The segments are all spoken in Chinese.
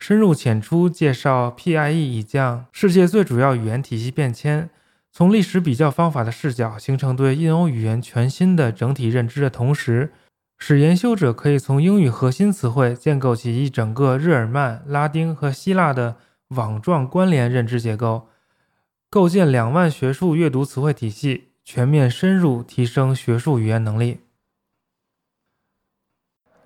深入浅出介绍 PIE 已将世界最主要语言体系变迁，从历史比较方法的视角形成对印欧语言全新的整体认知的同时，使研修者可以从英语核心词汇建构起一整个日耳曼、拉丁和希腊的网状关联认知结构，构建两万学术阅读词汇体系，全面深入提升学术语言能力。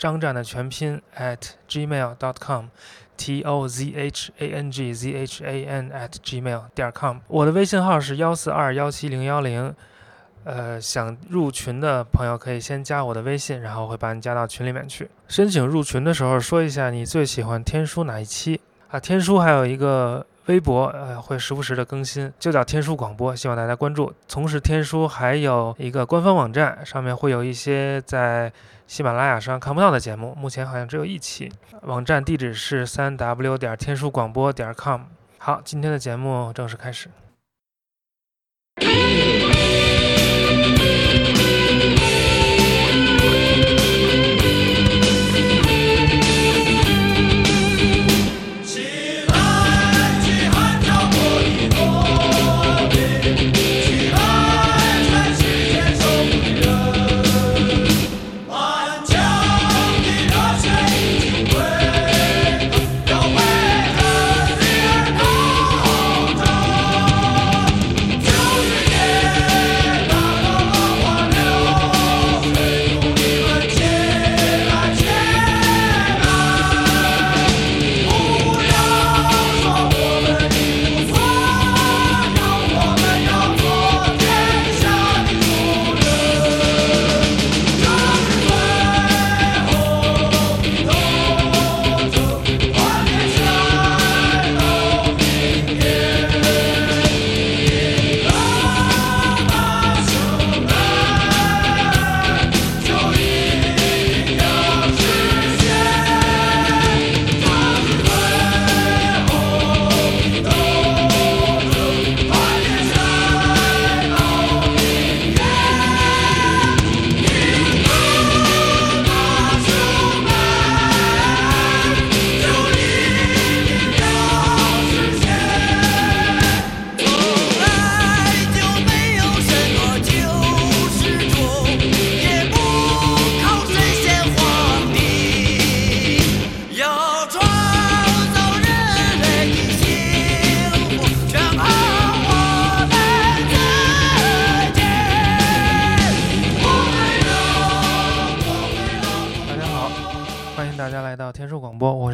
张战的全拼 at gmail dot com。t o z h a n g z h a n at gmail 点 com，我的微信号是幺四二幺七零幺零，呃，想入群的朋友可以先加我的微信，然后会把你加到群里面去。申请入群的时候说一下你最喜欢天书哪一期啊？天书还有一个微博，呃，会时不时的更新，就叫天书广播，希望大家关注。同时，天书还有一个官方网站，上面会有一些在。喜马拉雅上看不到的节目，目前好像只有一期。网站地址是三 w 点天书广播点 com。好，今天的节目正式开始。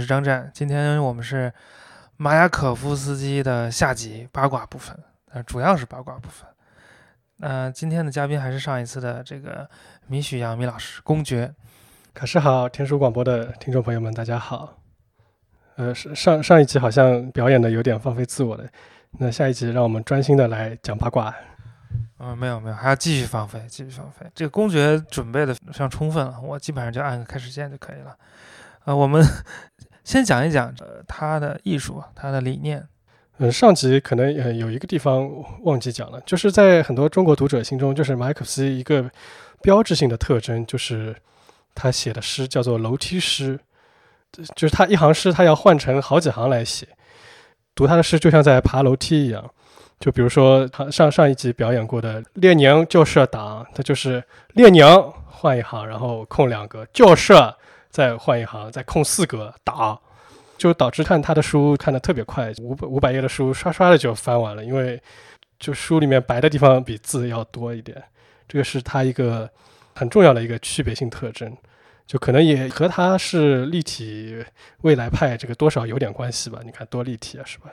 张湛，今天我们是马雅可夫斯基的下集八卦部分。呃，主要是八卦部分。那今天的嘉宾还是上一次的这个米许杨米老师，公爵。卡师好，天书广播的听众朋友们，大家好。呃，上上一集好像表演的有点放飞自我了，那下一集让我们专心的来讲八卦。嗯，没有没有，还要继续放飞，继续放飞。这个公爵准备的非常充分了，我基本上就按个开始键就可以了。呃，我们 先讲一讲呃他的艺术，他的理念。嗯，上集可能有一个地方忘记讲了，就是在很多中国读者心中，就是马可思一个标志性的特征，就是他写的诗叫做楼梯诗，就是他一行诗他要换成好几行来写，读他的诗就像在爬楼梯一样。就比如说他上上一集表演过的列宁就是党，他就是列宁换一行，然后空两格，就是再换一行，再空四格打。就导致看他的书看的特别快，五百五百页的书刷刷的就翻完了，因为就书里面白的地方比字要多一点，这个是他一个很重要的一个区别性特征，就可能也和他是立体未来派这个多少有点关系吧？你看多立体啊，是吧？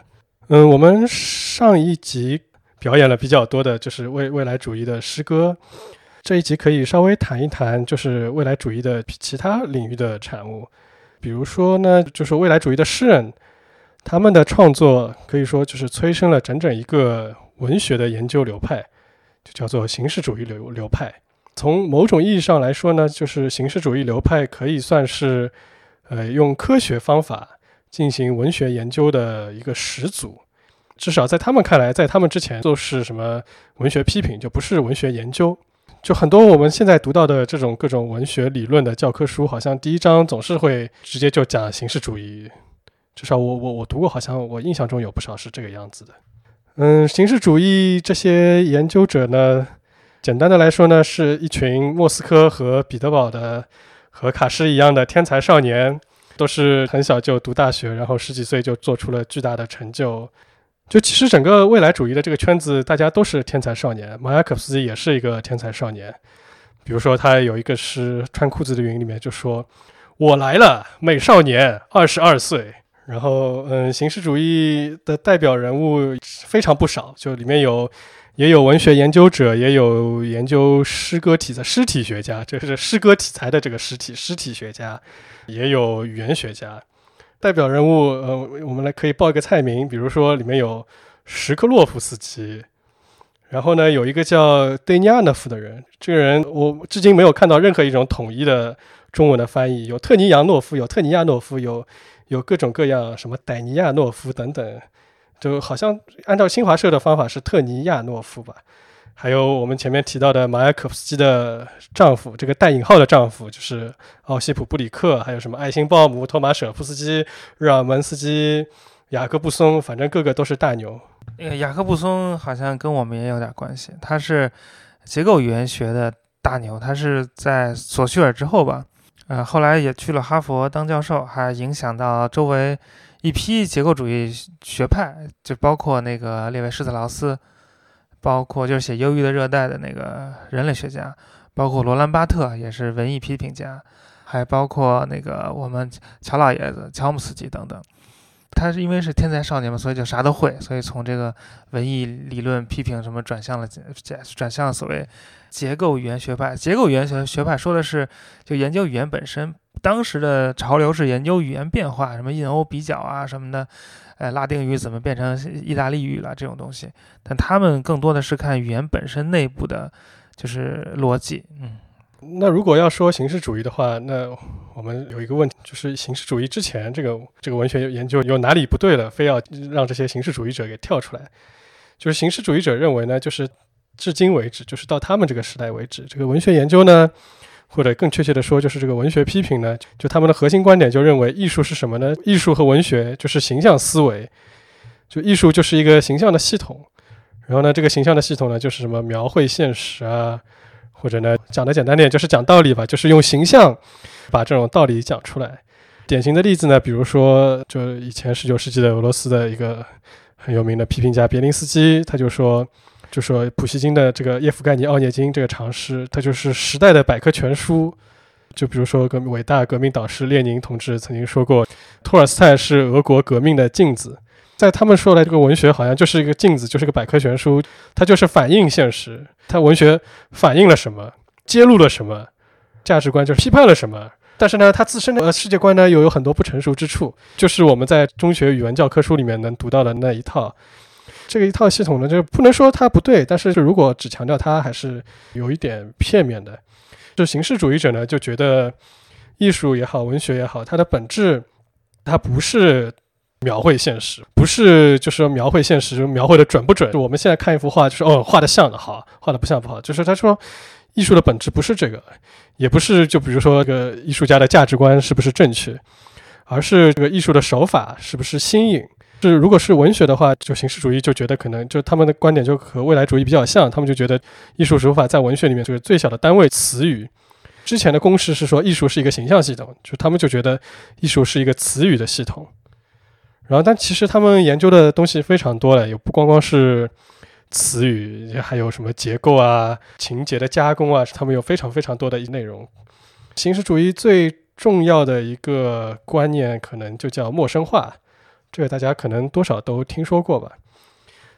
嗯，我们上一集表演了比较多的就是未未来主义的诗歌，这一集可以稍微谈一谈就是未来主义的其他领域的产物。比如说呢，就是未来主义的诗人，他们的创作可以说就是催生了整整一个文学的研究流派，就叫做形式主义流流派。从某种意义上来说呢，就是形式主义流派可以算是，呃，用科学方法进行文学研究的一个始祖。至少在他们看来，在他们之前都是什么文学批评，就不是文学研究。就很多我们现在读到的这种各种文学理论的教科书，好像第一章总是会直接就讲形式主义。至少我我我读过，好像我印象中有不少是这个样子的。嗯，形式主义这些研究者呢，简单的来说呢，是一群莫斯科和彼得堡的和卡诗一样的天才少年，都是很小就读大学，然后十几岁就做出了巨大的成就。就其实整个未来主义的这个圈子，大家都是天才少年。马雅可夫斯基也是一个天才少年。比如说，他有一个诗《穿裤子的云》里面就说：“我来了，美少年，二十二岁。”然后，嗯，形式主义的代表人物非常不少，就里面有也有文学研究者，也有研究诗歌体的诗体学家，这是诗歌题材的这个诗体诗体学家，也有语言学家。代表人物，呃，我们来可以报一个菜名，比如说里面有什克洛夫斯基，然后呢有一个叫戴尼亚诺夫的人，这个人我至今没有看到任何一种统一的中文的翻译，有特尼扬诺夫，有特尼亚诺夫，有有各种各样什么戴尼亚诺夫等等，就好像按照新华社的方法是特尼亚诺夫吧。还有我们前面提到的马雅可夫斯基的丈夫，这个带引号的丈夫就是奥西普·布里克，还有什么爱辛鲍姆、托马舍夫斯基、日耳门斯基、雅各布松，反正个个都是大牛。那个雅各布松好像跟我们也有点关系，他是结构语言学的大牛，他是在索绪尔之后吧，呃，后来也去了哈佛当教授，还影响到周围一批结构主义学派，就包括那个列维施特劳斯。包括就是写《忧郁的热带》的那个人类学家，包括罗兰巴特也是文艺批评家，还包括那个我们乔老爷子乔姆斯基等等。他是因为是天才少年嘛，所以就啥都会，所以从这个文艺理论批评什么转向了转转向所谓结构语言学派。结构语言学学派说的是就研究语言本身。当时的潮流是研究语言变化，什么印欧比较啊什么的。哎，拉丁语怎么变成意大利语了？这种东西，但他们更多的是看语言本身内部的，就是逻辑。嗯，那如果要说形式主义的话，那我们有一个问题，就是形式主义之前这个这个文学研究有哪里不对了，非要让这些形式主义者给跳出来？就是形式主义者认为呢，就是至今为止，就是到他们这个时代为止，这个文学研究呢。或者更确切的说，就是这个文学批评呢，就他们的核心观点就认为艺术是什么呢？艺术和文学就是形象思维，就艺术就是一个形象的系统。然后呢，这个形象的系统呢，就是什么描绘现实啊，或者呢讲的简单点就是讲道理吧，就是用形象把这种道理讲出来。典型的例子呢，比如说就以前十九世纪的俄罗斯的一个很有名的批评家别林斯基，他就说。就说普希金的这个《叶夫盖尼奥涅金》这个长诗，它就是时代的百科全书。就比如说，革伟大革命导师列宁同志曾经说过，托尔斯泰是俄国革命的镜子。在他们说来，这个文学好像就是一个镜子，就是个百科全书，它就是反映现实。它文学反映了什么，揭露了什么，价值观就是批判了什么。但是呢，它自身的世界观呢，又有很多不成熟之处，就是我们在中学语文教科书里面能读到的那一套。这个一套系统呢，就不能说它不对，但是如果只强调它，还是有一点片面的。就形式主义者呢，就觉得艺术也好，文学也好，它的本质，它不是描绘现实，不是就是描绘现实描绘的准不准。就我们现在看一幅画，就是哦，画的像的好，画的不像不好。就是他说，艺术的本质不是这个，也不是就比如说这个艺术家的价值观是不是正确，而是这个艺术的手法是不是新颖。是，如果是文学的话，就形式主义就觉得可能就他们的观点就和未来主义比较像，他们就觉得艺术手法在文学里面就是最小的单位词语。之前的公式是说艺术是一个形象系统，就他们就觉得艺术是一个词语的系统。然后，但其实他们研究的东西非常多了，也不光光是词语，还有什么结构啊、情节的加工啊，他们有非常非常多的内容。形式主义最重要的一个观念，可能就叫陌生化。这个大家可能多少都听说过吧？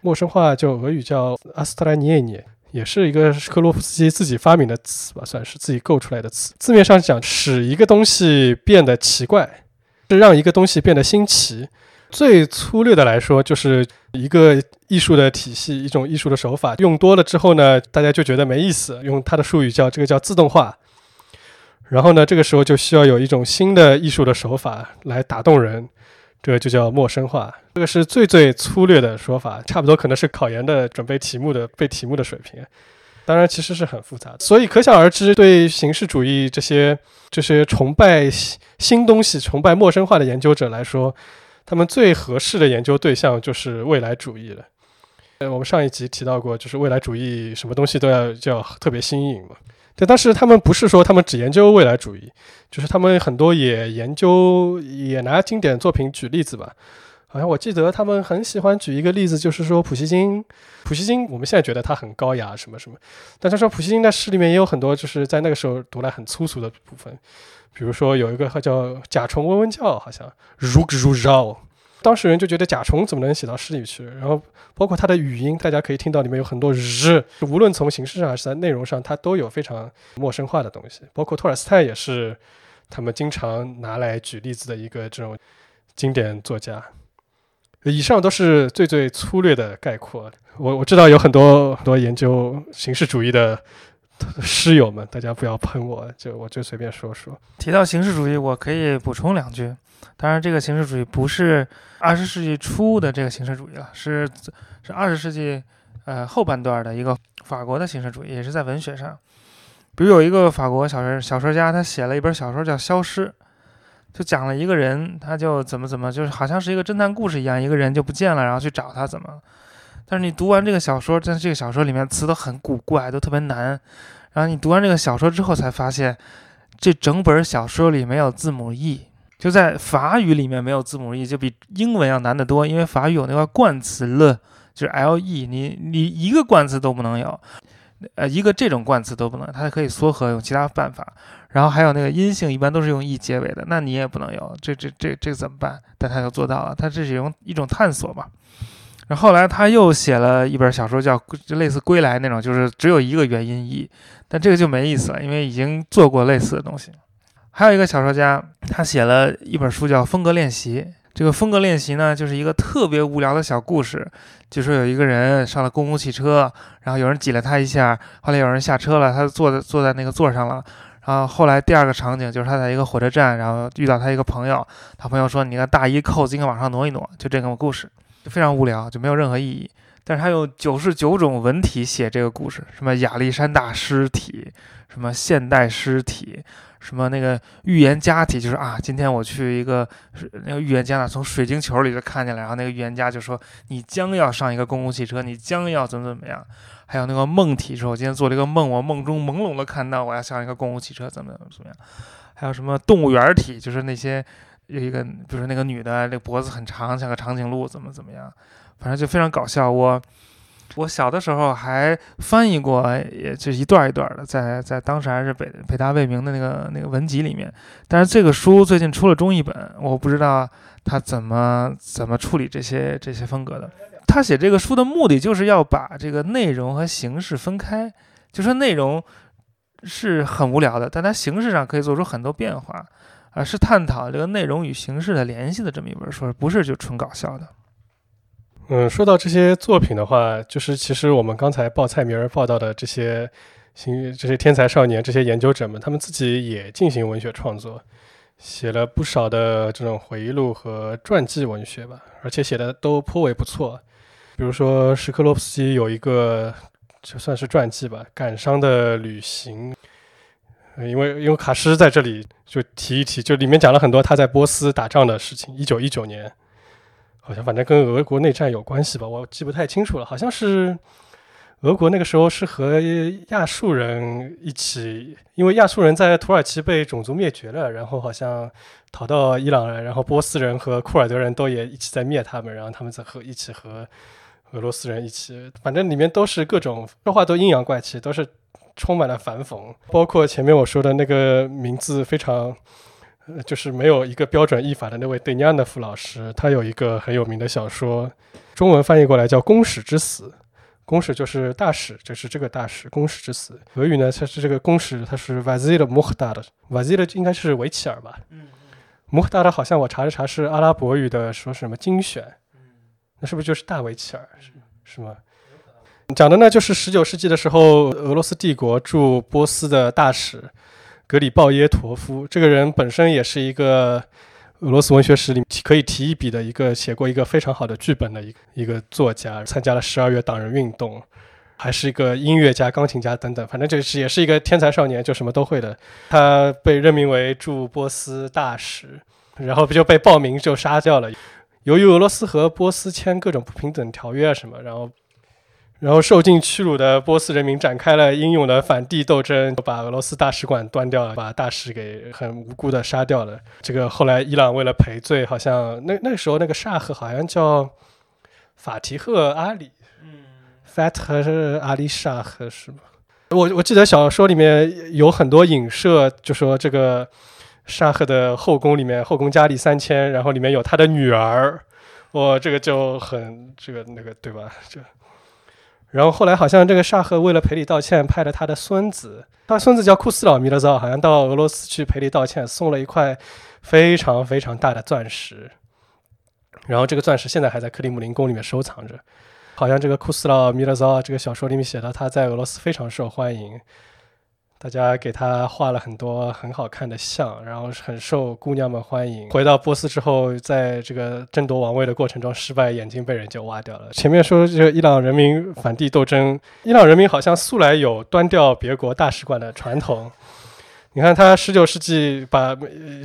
陌生化就俄语叫阿斯特拉尼耶涅，也是一个克洛夫斯基自己发明的词吧，算是自己构出来的词。字面上讲，使一个东西变得奇怪，是让一个东西变得新奇。最粗略的来说，就是一个艺术的体系，一种艺术的手法，用多了之后呢，大家就觉得没意思。用它的术语叫这个叫自动化。然后呢，这个时候就需要有一种新的艺术的手法来打动人。这个就叫陌生化，这个是最最粗略的说法，差不多可能是考研的准备题目的背题目的水平。当然，其实是很复杂的，所以可想而知，对形式主义这些这些崇拜新东西、崇拜陌生化的研究者来说，他们最合适的研究对象就是未来主义了。呃，我们上一集提到过，就是未来主义什么东西都要叫特别新颖嘛。对，但是他们不是说他们只研究未来主义，就是他们很多也研究，也拿经典作品举例子吧。好像我记得他们很喜欢举一个例子，就是说普希金。普希金我们现在觉得他很高雅什么什么，但他说普希金在诗里面也有很多就是在那个时候读来很粗俗的部分，比如说有一个叫甲虫嗡嗡叫，好像如如绕。当事人就觉得甲虫怎么能写到诗里去？然后包括它的语音，大家可以听到里面有很多日，无论从形式上还是在内容上，它都有非常陌生化的东西。包括托尔斯泰也是他们经常拿来举例子的一个这种经典作家。以上都是最最粗略的概括。我我知道有很多很多研究形式主义的 诗友们，大家不要喷我，就我就随便说说。提到形式主义，我可以补充两句。当然，这个形式主义不是二十世纪初的这个形式主义了，是是二十世纪呃后半段的一个法国的形式主义，也是在文学上。比如有一个法国小说小说家，他写了一本小说叫《消失》，就讲了一个人，他就怎么怎么，就是好像是一个侦探故事一样，一个人就不见了，然后去找他怎么。但是你读完这个小说，在这个小说里面词都很古怪，都特别难。然后你读完这个小说之后，才发现这整本小说里没有字母 E。就在法语里面没有字母 e，就比英文要难得多。因为法语有那个冠词了，就是 l e，你你一个冠词都不能有，呃，一个这种冠词都不能，它可以缩合用其他办法。然后还有那个阴性一般都是用 e 结尾的，那你也不能有，这这这这怎么办？但他就做到了，他这是用一种探索嘛。然后后来他又写了一本小说，叫就类似《归来》那种，就是只有一个元音 e，但这个就没意思了，因为已经做过类似的东西。还有一个小说家，他写了一本书叫《风格练习》。这个风格练习呢，就是一个特别无聊的小故事，就说有一个人上了公共汽车，然后有人挤了他一下，后来有人下车了，他坐在坐在那个座上了。然后后来第二个场景就是他在一个火车站，然后遇到他一个朋友，他朋友说：“你的大衣扣子应该往上挪一挪。”就这个故事，就非常无聊，就没有任何意义。但是他用九十九种文体写这个故事，什么亚历山大尸体，什么现代尸体。什么那个预言家体就是啊，今天我去一个那个预言家那从水晶球里就看见了，然后那个预言家就说你将要上一个公共汽车，你将要怎么怎么样。还有那个梦体说，我今天做了一个梦，我梦中朦胧的看到我要上一个公共汽车，怎么怎么怎么样。还有什么动物园体，就是那些有一个，比如说那个女的，那个脖子很长，像个长颈鹿，怎么怎么样，反正就非常搞笑。我我小的时候还翻译过，也就一段一段的，在在当时还是北北大未名的那个那个文集里面。但是这个书最近出了中译本，我不知道他怎么怎么处理这些这些风格的。他写这个书的目的就是要把这个内容和形式分开，就说内容是很无聊的，但它形式上可以做出很多变化，而是探讨这个内容与形式的联系的这么一本书，不是就纯搞笑的。嗯，说到这些作品的话，就是其实我们刚才报菜名儿报道的这些新这些天才少年、这些研究者们，他们自己也进行文学创作，写了不少的这种回忆录和传记文学吧，而且写的都颇为不错。比如说史克洛夫斯基有一个就算是传记吧，《感伤的旅行》，因为因为卡诗在这里就提一提，就里面讲了很多他在波斯打仗的事情，一九一九年。好像反正跟俄国内战有关系吧，我记不太清楚了。好像是俄国那个时候是和亚述人一起，因为亚述人在土耳其被种族灭绝了，然后好像逃到伊朗了，然后波斯人和库尔德人都也一起在灭他们，然后他们在和一起和俄罗斯人一起，反正里面都是各种说话都阴阳怪气，都是充满了反讽，包括前面我说的那个名字非常。呃，就是没有一个标准译法的那位德尼安德夫老师，他有一个很有名的小说，中文翻译过来叫《公使之死》。公使就是大使，就是这个大使。公使之死，俄语呢，它是这个公使，它是 Vazir Muhdar，Vazir 应该是维齐尔吧？嗯嗯。Muhdar 好像我查了查是阿拉伯语的，说什么精选？嗯，那是不是就是大维齐尔？是是吗？讲的呢，就是十九世纪的时候，俄罗斯帝国驻波斯的大使。格里鲍耶陀夫这个人本身也是一个俄罗斯文学史里可以提一笔的一个写过一个非常好的剧本的一一个作家，参加了十二月党人运动，还是一个音乐家、钢琴家等等，反正就是也是一个天才少年，就什么都会的。他被任命为驻波斯大使，然后不就被报名就杀掉了。由于俄罗斯和波斯签各种不平等条约啊什么，然后。然后受尽屈辱的波斯人民展开了英勇的反帝斗争，把俄罗斯大使馆端掉了，把大使给很无辜的杀掉了。这个后来伊朗为了赔罪，好像那那时候那个沙赫好像叫法提赫阿里，嗯，Fatah 是阿里沙赫是吗？我我记得小说里面有很多影射，就说这个沙赫的后宫里面后宫佳丽三千，然后里面有他的女儿，哇，这个就很这个那个对吧？这。然后后来好像这个沙赫为了赔礼道歉，派了他的孙子，他孙子叫库斯老米勒造，好像到俄罗斯去赔礼道歉，送了一块非常非常大的钻石。然后这个钻石现在还在克里姆林宫里面收藏着。好像这个库斯老米勒造这个小说里面写到，他在俄罗斯非常受欢迎。大家给他画了很多很好看的像，然后很受姑娘们欢迎。回到波斯之后，在这个争夺王位的过程中失败，眼睛被人就挖掉了。前面说这个伊朗人民反帝斗争，伊朗人民好像素来有端掉别国大使馆的传统。你看他十九世纪把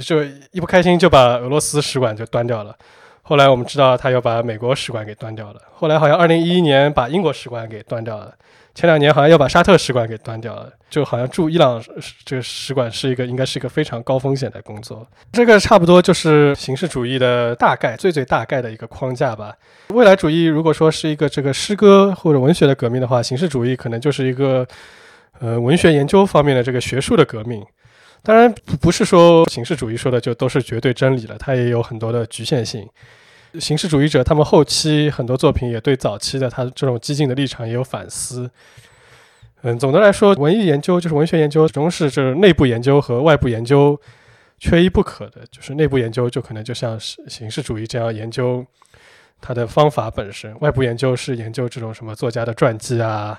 就一不开心就把俄罗斯使馆就端掉了，后来我们知道他又把美国使馆给端掉了，后来好像二零一一年把英国使馆给端掉了。前两年好像要把沙特使馆给端掉了，就好像驻伊朗这个使馆是一个应该是一个非常高风险的工作。这个差不多就是形式主义的大概最最大概的一个框架吧。未来主义如果说是一个这个诗歌或者文学的革命的话，形式主义可能就是一个呃文学研究方面的这个学术的革命。当然不是说形式主义说的就都是绝对真理了，它也有很多的局限性。形式主义者，他们后期很多作品也对早期的他这种激进的立场也有反思。嗯，总的来说，文艺研究就是文学研究，始终是就是内部研究和外部研究缺一不可的。就是内部研究就可能就像是形式主义这样研究它的方法本身，外部研究是研究这种什么作家的传记啊，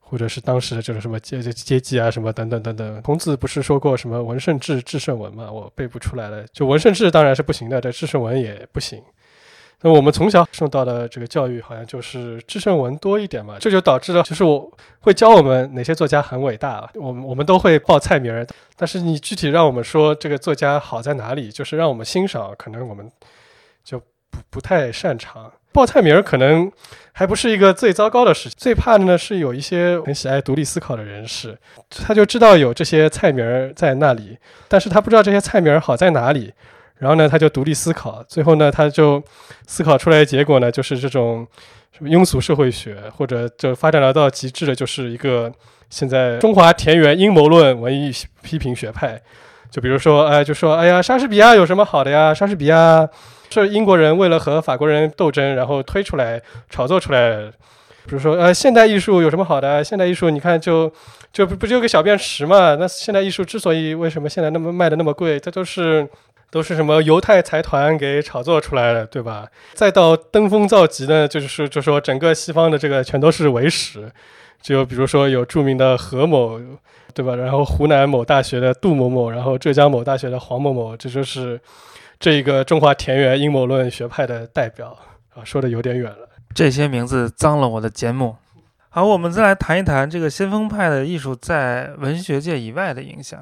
或者是当时的这种什么阶阶级啊什么等等等等。孔子不是说过什么文圣治治圣文嘛？我背不出来了。就文圣治当然是不行的，这治圣文也不行。那我们从小受到的这个教育，好像就是知圣文多一点嘛，这就导致了，就是我会教我们哪些作家很伟大，我们我们都会报菜名儿，但是你具体让我们说这个作家好在哪里，就是让我们欣赏，可能我们就不不太擅长报菜名儿，可能还不是一个最糟糕的事情。最怕的呢是有一些很喜爱独立思考的人士，他就知道有这些菜名儿在那里，但是他不知道这些菜名儿好在哪里。然后呢，他就独立思考，最后呢，他就思考出来的结果呢，就是这种什么庸俗社会学，或者就发展到到极致的，就是一个现在中华田园阴谋论文艺批评学派。就比如说，哎，就说，哎呀，莎士比亚有什么好的呀？莎士比亚是英国人为了和法国人斗争，然后推出来炒作出来。比如说，呃，现代艺术有什么好的？现代艺术你看，就就不不就个小便池嘛？那现代艺术之所以为什么现在那么卖的那么贵，这都是都是什么犹太财团给炒作出来的，对吧？再到登峰造极呢，就是就说整个西方的这个全都是伪史。就比如说有著名的何某。对吧？然后湖南某大学的杜某某，然后浙江某大学的黄某某，这就是这一个中华田园阴谋论学派的代表啊。说的有点远了，这些名字脏了我的节目。好，我们再来谈一谈这个先锋派的艺术在文学界以外的影响。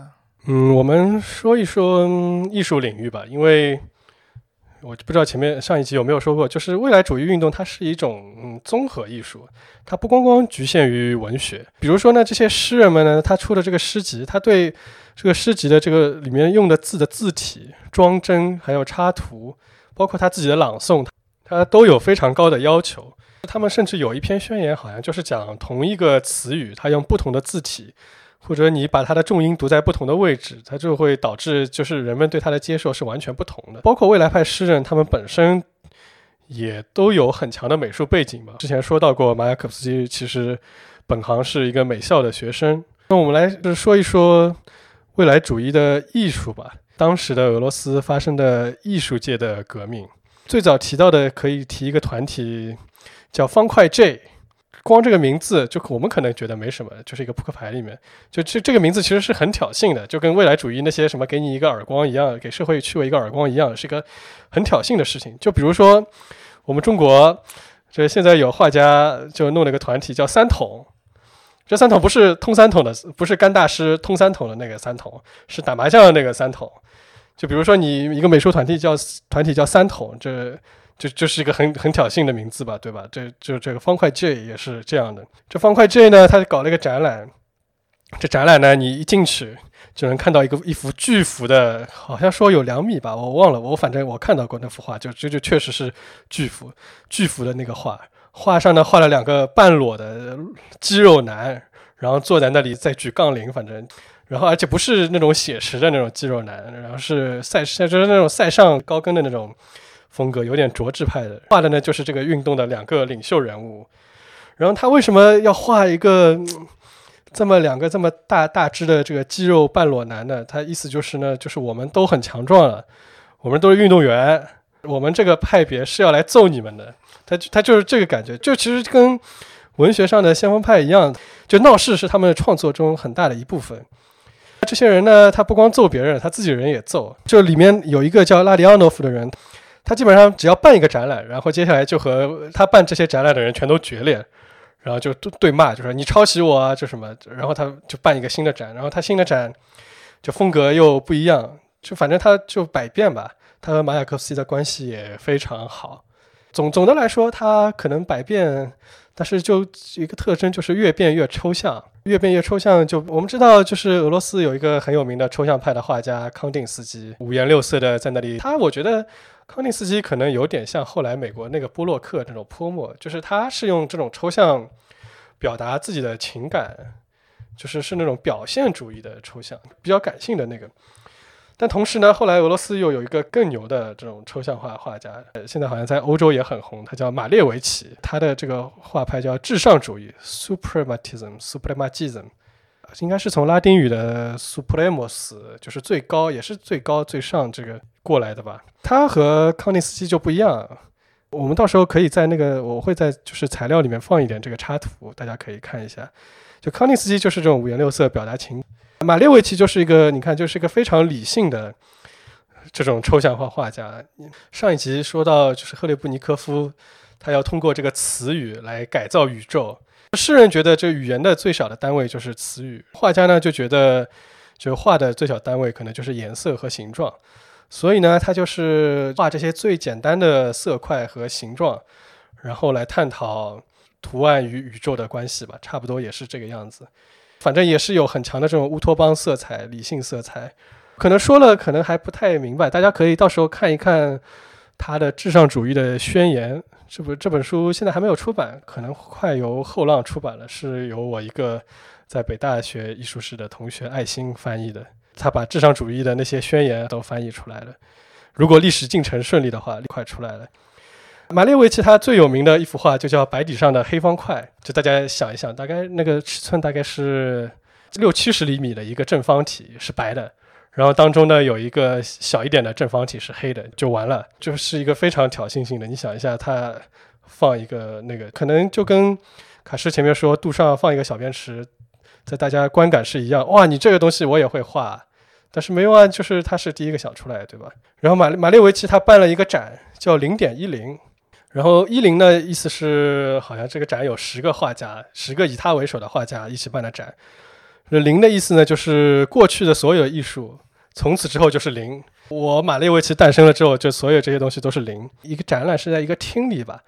嗯，我们说一说艺术领域吧，因为。我不知道前面上一集有没有说过，就是未来主义运动，它是一种嗯综合艺术，它不光光局限于文学。比如说呢，这些诗人们呢，他出的这个诗集，他对这个诗集的这个里面用的字的字体、装帧，还有插图，包括他自己的朗诵，他都有非常高的要求。他们甚至有一篇宣言，好像就是讲同一个词语，他用不同的字体。或者你把它的重音读在不同的位置，它就会导致就是人们对它的接受是完全不同的。包括未来派诗人，他们本身也都有很强的美术背景嘛。之前说到过，马雅可夫斯基其实本行是一个美校的学生。那我们来就是说一说未来主义的艺术吧。当时的俄罗斯发生的艺术界的革命，最早提到的可以提一个团体，叫方块 J。光这个名字，就我们可能觉得没什么，就是一个扑克牌里面，就这这个名字其实是很挑衅的，就跟未来主义那些什么给你一个耳光一样，给社会趣味一个耳光一样，是一个很挑衅的事情。就比如说，我们中国这现在有画家就弄了个团体叫三桶，这三桶不是通三桶的，不是干大师通三桶的那个三桶，是打麻将的那个三桶。就比如说你一个美术团体叫团体叫三桶，这。就就是一个很很挑衅的名字吧，对吧？这就这个方块 J 也是这样的。这方块 J 呢，他搞了一个展览。这展览呢，你一进去就能看到一个一幅巨幅的，好像说有两米吧，我忘了。我反正我看到过那幅画，就就就确实是巨幅巨幅的那个画。画上呢画了两个半裸的肌肉男，然后坐在那里在举杠铃，反正，然后而且不是那种写实的那种肌肉男，然后是赛就是那种赛上高跟的那种。风格有点卓质派的，画的呢就是这个运动的两个领袖人物。然后他为什么要画一个这么两个这么大大只的这个肌肉半裸男呢？他意思就是呢，就是我们都很强壮了，我们都是运动员，我们这个派别是要来揍你们的。他他就是这个感觉，就其实跟文学上的先锋派一样，就闹事是他们创作中很大的一部分。这些人呢，他不光揍别人，他自己人也揍。就里面有一个叫拉迪奥诺夫的人。他基本上只要办一个展览，然后接下来就和他办这些展览的人全都决裂，然后就对对骂，就说你抄袭我啊，就什么，然后他就办一个新的展，然后他新的展就风格又不一样，就反正他就百变吧。他和马雅克斯基的关系也非常好。总总的来说，他可能百变，但是就一个特征就是越变越抽象，越变越抽象。就我们知道，就是俄罗斯有一个很有名的抽象派的画家康定斯基，五颜六色的在那里，他我觉得。康定斯基可能有点像后来美国那个波洛克那种泼墨，就是他是用这种抽象表达自己的情感，就是是那种表现主义的抽象，比较感性的那个。但同时呢，后来俄罗斯又有一个更牛的这种抽象画画家，现在好像在欧洲也很红，他叫马列维奇，他的这个画派叫至上主义 （suprematism），suprematism。应该是从拉丁语的 supremos，就是最高，也是最高最上这个过来的吧。他和康定斯基就不一样。我们到时候可以在那个，我会在就是材料里面放一点这个插图，大家可以看一下。就康定斯基就是这种五颜六色表达情，马列维奇就是一个，你看就是一个非常理性的这种抽象画画家。上一集说到就是赫列布尼科夫，他要通过这个词语来改造宇宙。诗人觉得这语言的最小的单位就是词语，画家呢就觉得，就画的最小单位可能就是颜色和形状，所以呢，他就是画这些最简单的色块和形状，然后来探讨图案与宇宙的关系吧，差不多也是这个样子。反正也是有很强的这种乌托邦色彩、理性色彩，可能说了，可能还不太明白，大家可以到时候看一看他的至上主义的宣言。这本这本书现在还没有出版，可能快由后浪出版了，是由我一个在北大学艺术史的同学艾欣翻译的。他把至上主义的那些宣言都翻译出来了。如果历史进程顺利的话，快出来了。马列维奇他最有名的一幅画就叫《白底上的黑方块》，就大家想一想，大概那个尺寸大概是六七十厘米的一个正方体，是白的。然后当中呢有一个小一点的正方体是黑的，就完了，就是一个非常挑衅性的。你想一下，他放一个那个，可能就跟卡诗前面说杜尚放一个小便池，在大家观感是一样。哇，你这个东西我也会画，但是没用啊，就是他是第一个想出来，对吧？然后马马列维奇他办了一个展，叫零点一零，然后一零呢意思是好像这个展有十个画家，十个以他为首的画家一起办的展。零的意思呢，就是过去的所有艺术，从此之后就是零。我马列维奇诞生了之后，就所有这些东西都是零。一个展览是在一个厅里吧，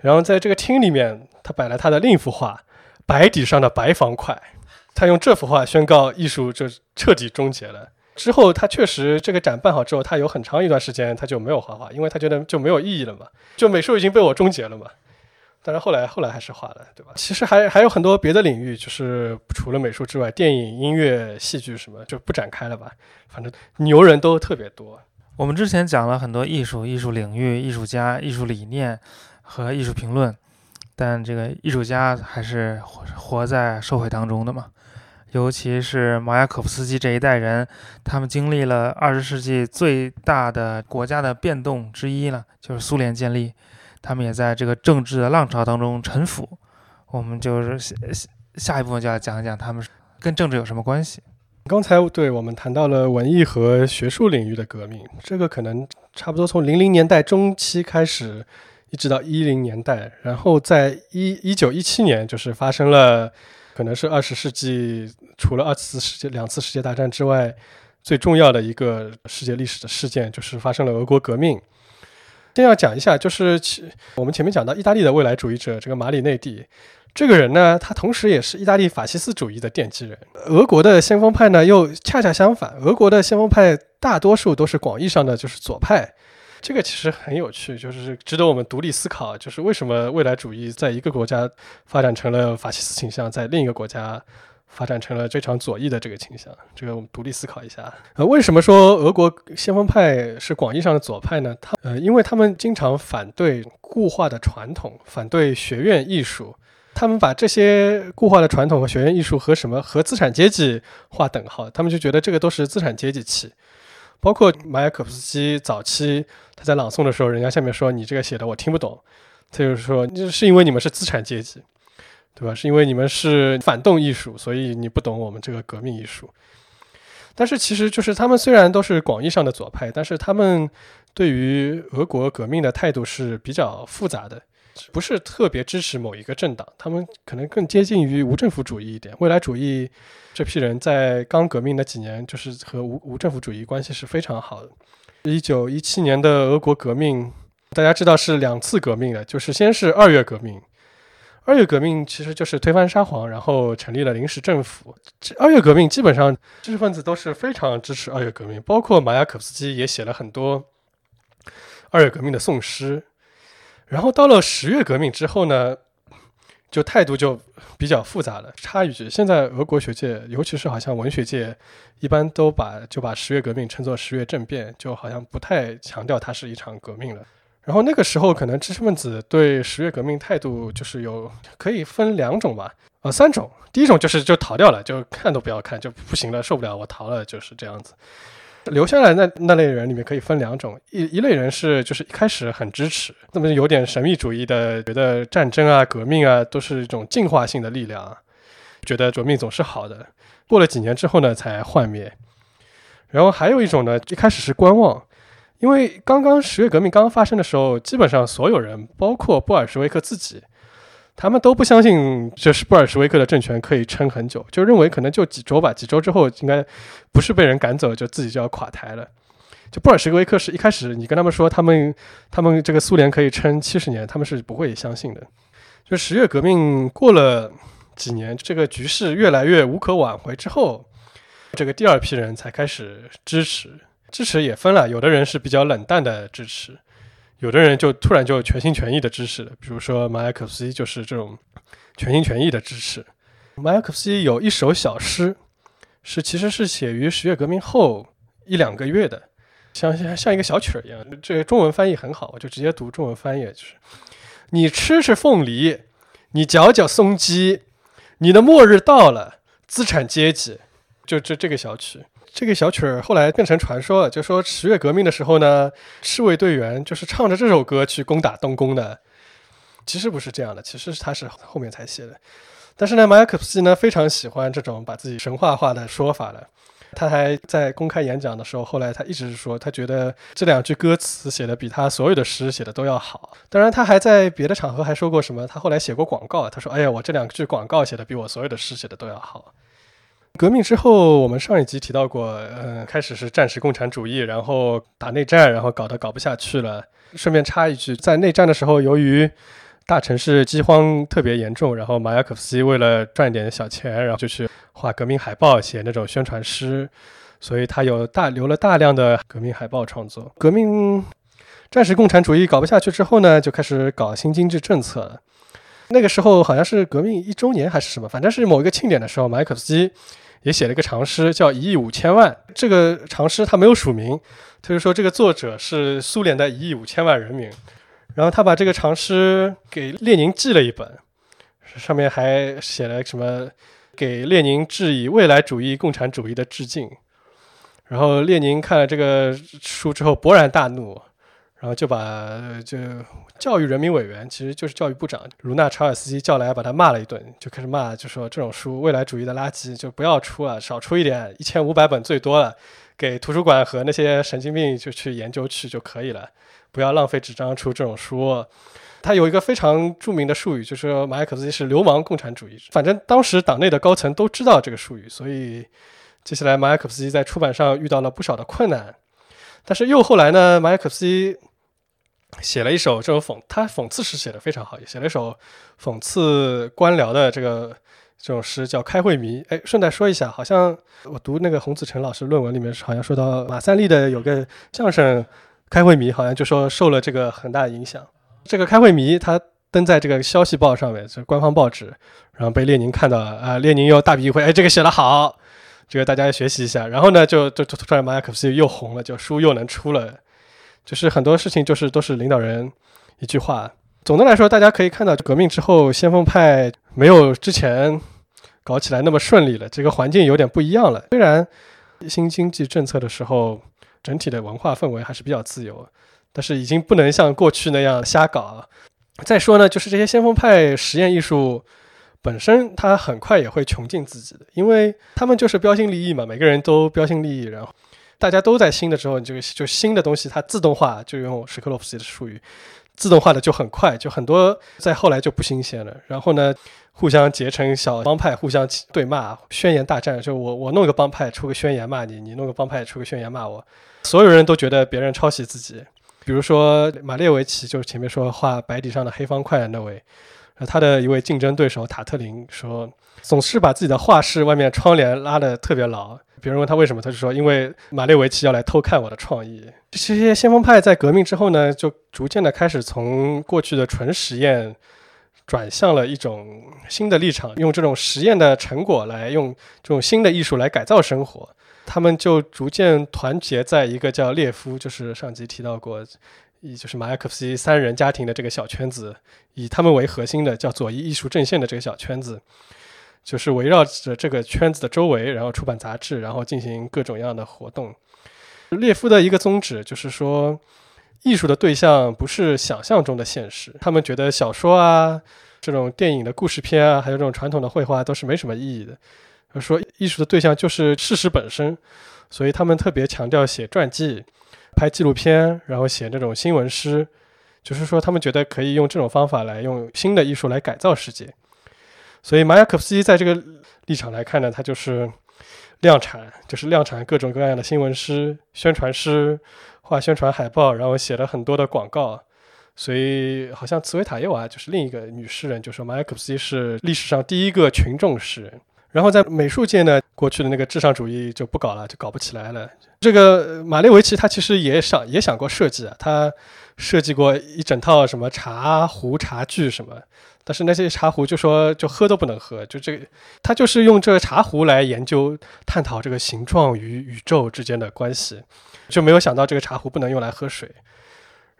然后在这个厅里面，他摆了他的另一幅画，白底上的白方块。他用这幅画宣告艺术就彻底终结了。之后他确实这个展办好之后，他有很长一段时间他就没有画画，因为他觉得就没有意义了嘛，就美术已经被我终结了嘛。但是后来，后来还是画了，对吧？其实还还有很多别的领域，就是除了美术之外，电影、音乐、戏剧什么就不展开了吧。反正牛人都特别多。我们之前讲了很多艺术、艺术领域、艺术家、艺术理念和艺术评论，但这个艺术家还是活活在社会当中的嘛。尤其是马雅可夫斯基这一代人，他们经历了二十世纪最大的国家的变动之一了，就是苏联建立。他们也在这个政治的浪潮当中沉浮，我们就是下下一部分就要讲一讲他们跟政治有什么关系。刚才对我们谈到了文艺和学术领域的革命，这个可能差不多从零零年代中期开始，一直到一零年代，然后在一一九一七年就是发生了，可能是二十世纪除了二次世界两次世界大战之外最重要的一个世界历史的事件，就是发生了俄国革命。先要讲一下，就是我们前面讲到意大利的未来主义者这个马里内蒂，这个人呢，他同时也是意大利法西斯主义的奠基人。俄国的先锋派呢，又恰恰相反，俄国的先锋派大多数都是广义上的就是左派，这个其实很有趣，就是值得我们独立思考，就是为什么未来主义在一个国家发展成了法西斯倾向，在另一个国家。发展成了非常左翼的这个倾向，这个我们独立思考一下。呃，为什么说俄国先锋派是广义上的左派呢？他呃，因为他们经常反对固化的传统，反对学院艺术，他们把这些固化的传统和学院艺术和什么和资产阶级划等号，他们就觉得这个都是资产阶级气。包括马雅可夫斯基早期他在朗诵的时候，人家下面说你这个写的我听不懂，他就是说是因为你们是资产阶级。对吧？是因为你们是反动艺术，所以你不懂我们这个革命艺术。但是其实就是他们虽然都是广义上的左派，但是他们对于俄国革命的态度是比较复杂的，不是特别支持某一个政党。他们可能更接近于无政府主义一点。未来主义这批人在刚革命那几年，就是和无无政府主义关系是非常好的。一九一七年的俄国革命，大家知道是两次革命的，就是先是二月革命。二月革命其实就是推翻沙皇，然后成立了临时政府。二月革命基本上知识分子都是非常支持二月革命，包括马雅可夫斯基也写了很多二月革命的颂诗。然后到了十月革命之后呢，就态度就比较复杂了。插一句，现在俄国学界，尤其是好像文学界，一般都把就把十月革命称作十月政变，就好像不太强调它是一场革命了。然后那个时候，可能知识分子对十月革命态度就是有可以分两种吧，呃，三种。第一种就是就逃掉了，就看都不要看，就不行了，受不了，我逃了，就是这样子。留下来那那类人里面可以分两种，一一类人是就是一开始很支持，那么有点神秘主义的，觉得战争啊、革命啊都是一种进化性的力量，觉得革命总是好的。过了几年之后呢，才幻灭。然后还有一种呢，一开始是观望。因为刚刚十月革命刚刚发生的时候，基本上所有人，包括布尔什维克自己，他们都不相信这是布尔什维克的政权可以撑很久，就认为可能就几周吧，几周之后应该不是被人赶走，就自己就要垮台了。就布尔什维克是一开始你跟他们说他们他们这个苏联可以撑七十年，他们是不会相信的。就十月革命过了几年，这个局势越来越无可挽回之后。这个第二批人才开始支持。支持也分了，有的人是比较冷淡的支持，有的人就突然就全心全意的支持了。比如说马雅可夫斯基就是这种全心全意的支持。马雅可夫斯基有一首小诗，是其实是写于十月革命后一两个月的，像像像一个小曲儿一样。这中文翻译很好，我就直接读中文翻译，就是你吃吃凤梨，你嚼嚼松鸡，你的末日到了，资产阶级，就这这个小曲。这个小曲儿后来变成传说了，就说十月革命的时候呢，赤卫队员就是唱着这首歌去攻打东宫的。其实不是这样的，其实他是后面才写的。但是呢，马雅可夫斯基呢非常喜欢这种把自己神话化的说法了。他还在公开演讲的时候，后来他一直是说，他觉得这两句歌词写的比他所有的诗写的都要好。当然，他还在别的场合还说过什么，他后来写过广告，他说：“哎呀，我这两句广告写的比我所有的诗写的都要好。”革命之后，我们上一集提到过，嗯，开始是战时共产主义，然后打内战，然后搞得搞不下去了。顺便插一句，在内战的时候，由于大城市饥荒特别严重，然后马雅可夫斯基为了赚点小钱，然后就去画革命海报，写那种宣传诗，所以他有大留了大量的革命海报创作。革命战时共产主义搞不下去之后呢，就开始搞新经济政策了。那个时候好像是革命一周年还是什么，反正是某一个庆典的时候，马可斯基。也写了一个长诗，叫《一亿五千万》。这个长诗他没有署名，他就说这个作者是苏联的一亿五千万人民。然后他把这个长诗给列宁寄了一本，上面还写了什么“给列宁致以未来主义共产主义的致敬”。然后列宁看了这个书之后勃然大怒。然后就把就教育人民委员，其实就是教育部长卢纳查尔斯基叫来，把他骂了一顿，就开始骂，就说这种书未来主义的垃圾就不要出了，少出一点，一千五百本最多了，给图书馆和那些神经病就去研究去就可以了，不要浪费纸张出这种书。他有一个非常著名的术语，就是马雅可夫斯基是流氓共产主义。反正当时党内的高层都知道这个术语，所以接下来马雅可夫斯基在出版上遇到了不少的困难。但是又后来呢，马雅可夫斯基。写了一首这种讽，他讽刺诗写的非常好，也写了一首讽刺官僚的这个这种诗，叫《开会迷》。哎，顺带说一下，好像我读那个洪子成老师论文里面好像说到马三立的有个相声《开会迷》，好像就说受了这个很大影响。这个《开会迷》他登在这个消息报上面，是官方报纸，然后被列宁看到了啊，列宁又大笔一挥，哎，这个写得好，这个大家要学习一下。然后呢，就就突然马雅可夫斯基又红了，就书又能出了。就是很多事情就是都是领导人一句话。总的来说，大家可以看到，革命之后，先锋派没有之前搞起来那么顺利了，这个环境有点不一样了。虽然新经济政策的时候，整体的文化氛围还是比较自由，但是已经不能像过去那样瞎搞。再说呢，就是这些先锋派实验艺术本身，它很快也会穷尽自己的，因为他们就是标新立异嘛，每个人都标新立异，然后。大家都在新的时候，你这个就新的东西它自动化，就用史克洛夫斯基的术语，自动化的就很快，就很多在后来就不新鲜了。然后呢，互相结成小帮派，互相对骂，宣言大战，就我我弄个帮派出个宣言骂你，你弄个帮派出个宣言骂我，所有人都觉得别人抄袭自己。比如说马列维奇，就是前面说画白底上的黑方块的那位，他的一位竞争对手塔特林说，总是把自己的画室外面窗帘拉得特别牢。别人问他为什么，他就说：“因为马列维奇要来偷看我的创意。”这些先锋派在革命之后呢，就逐渐的开始从过去的纯实验，转向了一种新的立场，用这种实验的成果来用这种新的艺术来改造生活。他们就逐渐团结在一个叫列夫，就是上集提到过，以就是马雅可夫斯基三人家庭的这个小圈子，以他们为核心的叫左翼艺术阵线的这个小圈子。就是围绕着这个圈子的周围，然后出版杂志，然后进行各种各样的活动。列夫的一个宗旨就是说，艺术的对象不是想象中的现实。他们觉得小说啊、这种电影的故事片啊，还有这种传统的绘画都是没什么意义的。说艺术的对象就是事实本身，所以他们特别强调写传记、拍纪录片，然后写这种新闻诗。就是说，他们觉得可以用这种方法来用新的艺术来改造世界。所以，马雅可夫斯基在这个立场来看呢，他就是量产，就是量产各种各样的新闻诗、宣传诗、画宣传海报，然后写了很多的广告。所以，好像茨维塔耶娃就是另一个女诗人，就说马雅可夫斯基是历史上第一个群众诗人。然后，在美术界呢，过去的那个至上主义就不搞了，就搞不起来了。这个马列维奇他其实也想也想过设计啊，他设计过一整套什么茶壶、茶具什么，但是那些茶壶就说就喝都不能喝，就这个他就是用这个茶壶来研究探讨这个形状与宇宙之间的关系，就没有想到这个茶壶不能用来喝水。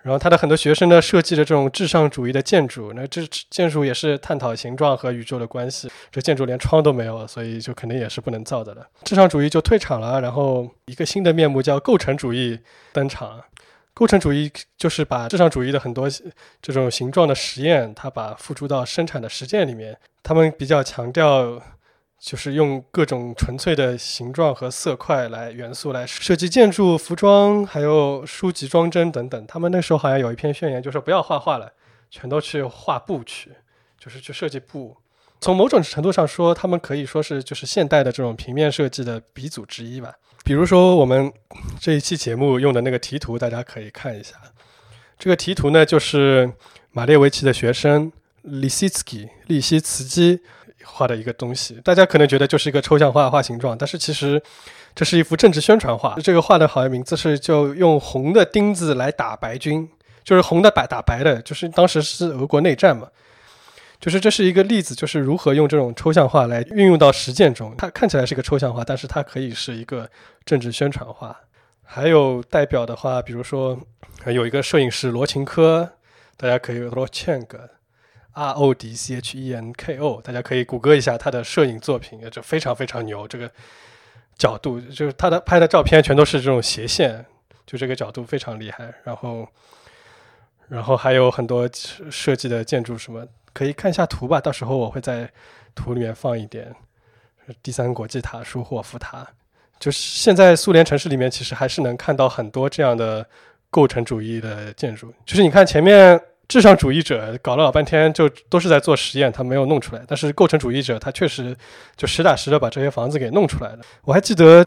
然后他的很多学生呢，设计的这种至上主义的建筑，那这建筑也是探讨形状和宇宙的关系。这建筑连窗都没有，所以就肯定也是不能造的了。至上主义就退场了，然后一个新的面目叫构成主义登场。构成主义就是把至上主义的很多这种形状的实验，它把付诸到生产的实践里面。他们比较强调。就是用各种纯粹的形状和色块来元素来设计建筑、服装，还有书籍装帧等等。他们那时候好像有一篇宣言，就说不要画画了，全都去画布去，就是去设计布。从某种程度上说，他们可以说是就是现代的这种平面设计的鼻祖之一吧。比如说我们这一期节目用的那个题图，大家可以看一下。这个题图呢，就是马列维奇的学生利西茨基利西茨基。画的一个东西，大家可能觉得就是一个抽象画画形状，但是其实这是一幅政治宣传画。这个画的好像名字是就用红的钉子来打白军，就是红的白打白的，就是当时是俄国内战嘛。就是这是一个例子，就是如何用这种抽象画来运用到实践中。它看起来是一个抽象画，但是它可以是一个政治宣传画。还有代表的话，比如说有一个摄影师罗琴科，大家可以罗茜格。R O D C H E N K O，大家可以谷歌一下他的摄影作品，就非常非常牛。这个角度就是他的拍的照片全都是这种斜线，就这个角度非常厉害。然后，然后还有很多设计的建筑什么，可以看一下图吧。到时候我会在图里面放一点。第三国际塔、舒霍夫塔，就是现在苏联城市里面其实还是能看到很多这样的构成主义的建筑。就是你看前面。至上主义者搞了老半天，就都是在做实验，他没有弄出来。但是构成主义者，他确实就实打实的把这些房子给弄出来了。我还记得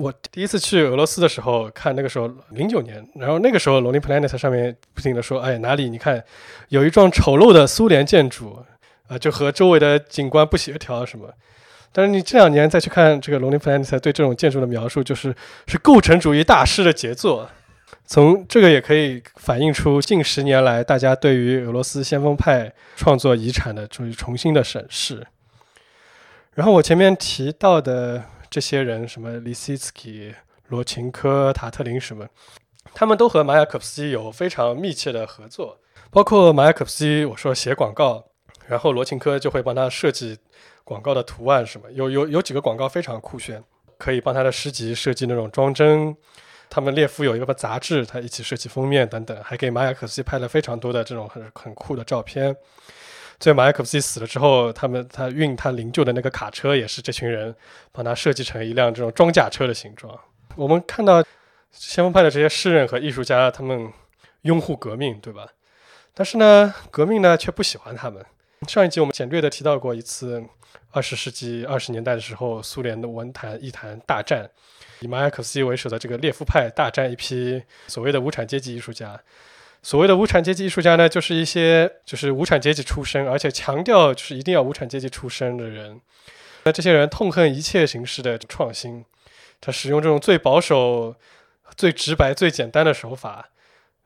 我第一次去俄罗斯的时候，看那个时候零九年，然后那个时候 Lonely Planet 上面不停的说，哎，哪里你看有一幢丑陋的苏联建筑，啊，就和周围的景观不协调什么。但是你这两年再去看这个 Lonely Planet 对这种建筑的描述，就是是构成主义大师的杰作。从这个也可以反映出近十年来大家对于俄罗斯先锋派创作遗产的重重新的审视。然后我前面提到的这些人，什么李斯基、罗琴科、塔特林什么，他们都和马雅可夫斯基有非常密切的合作。包括马雅可夫斯基，我说写广告，然后罗琴科就会帮他设计广告的图案什么。有有有几个广告非常酷炫，可以帮他的诗集设计那种装帧。他们列夫有一个杂志，他一起设计封面等等，还给马雅可夫斯基拍了非常多的这种很很酷的照片。最后马雅可夫斯死了之后，他们他运他灵柩的那个卡车也是这群人帮他设计成一辆这种装甲车的形状。我们看到先锋派的这些诗人和艺术家，他们拥护革命，对吧？但是呢，革命呢却不喜欢他们。上一集我们简略的提到过一次，二十世纪二十年代的时候，苏联的文坛艺坛大战。以马雅可夫斯为首的这个列夫派大战一批所谓的无产阶级艺术家。所谓的无产阶级艺术家呢，就是一些就是无产阶级出身，而且强调就是一定要无产阶级出身的人。那这些人痛恨一切形式的创新，他使用这种最保守、最直白、最简单的手法，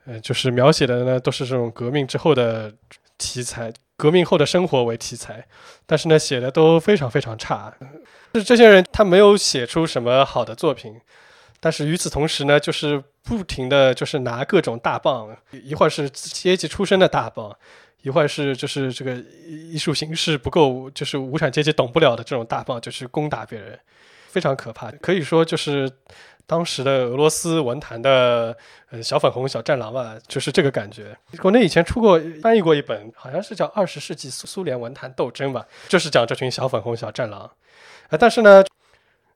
呃，就是描写的呢都是这种革命之后的题材，革命后的生活为题材，但是呢写的都非常非常差。是这些人，他没有写出什么好的作品，但是与此同时呢，就是不停的就是拿各种大棒，一会儿是阶级出身的大棒，一会儿是就是这个艺术形式不够，就是无产阶级懂不了的这种大棒，就去攻打别人，非常可怕。可以说就是当时的俄罗斯文坛的呃小粉红小战狼吧，就是这个感觉。国内以前出过翻译过一本，好像是叫《二十世纪苏苏联文坛斗争》吧，就是讲这群小粉红小战狼。啊，但是呢，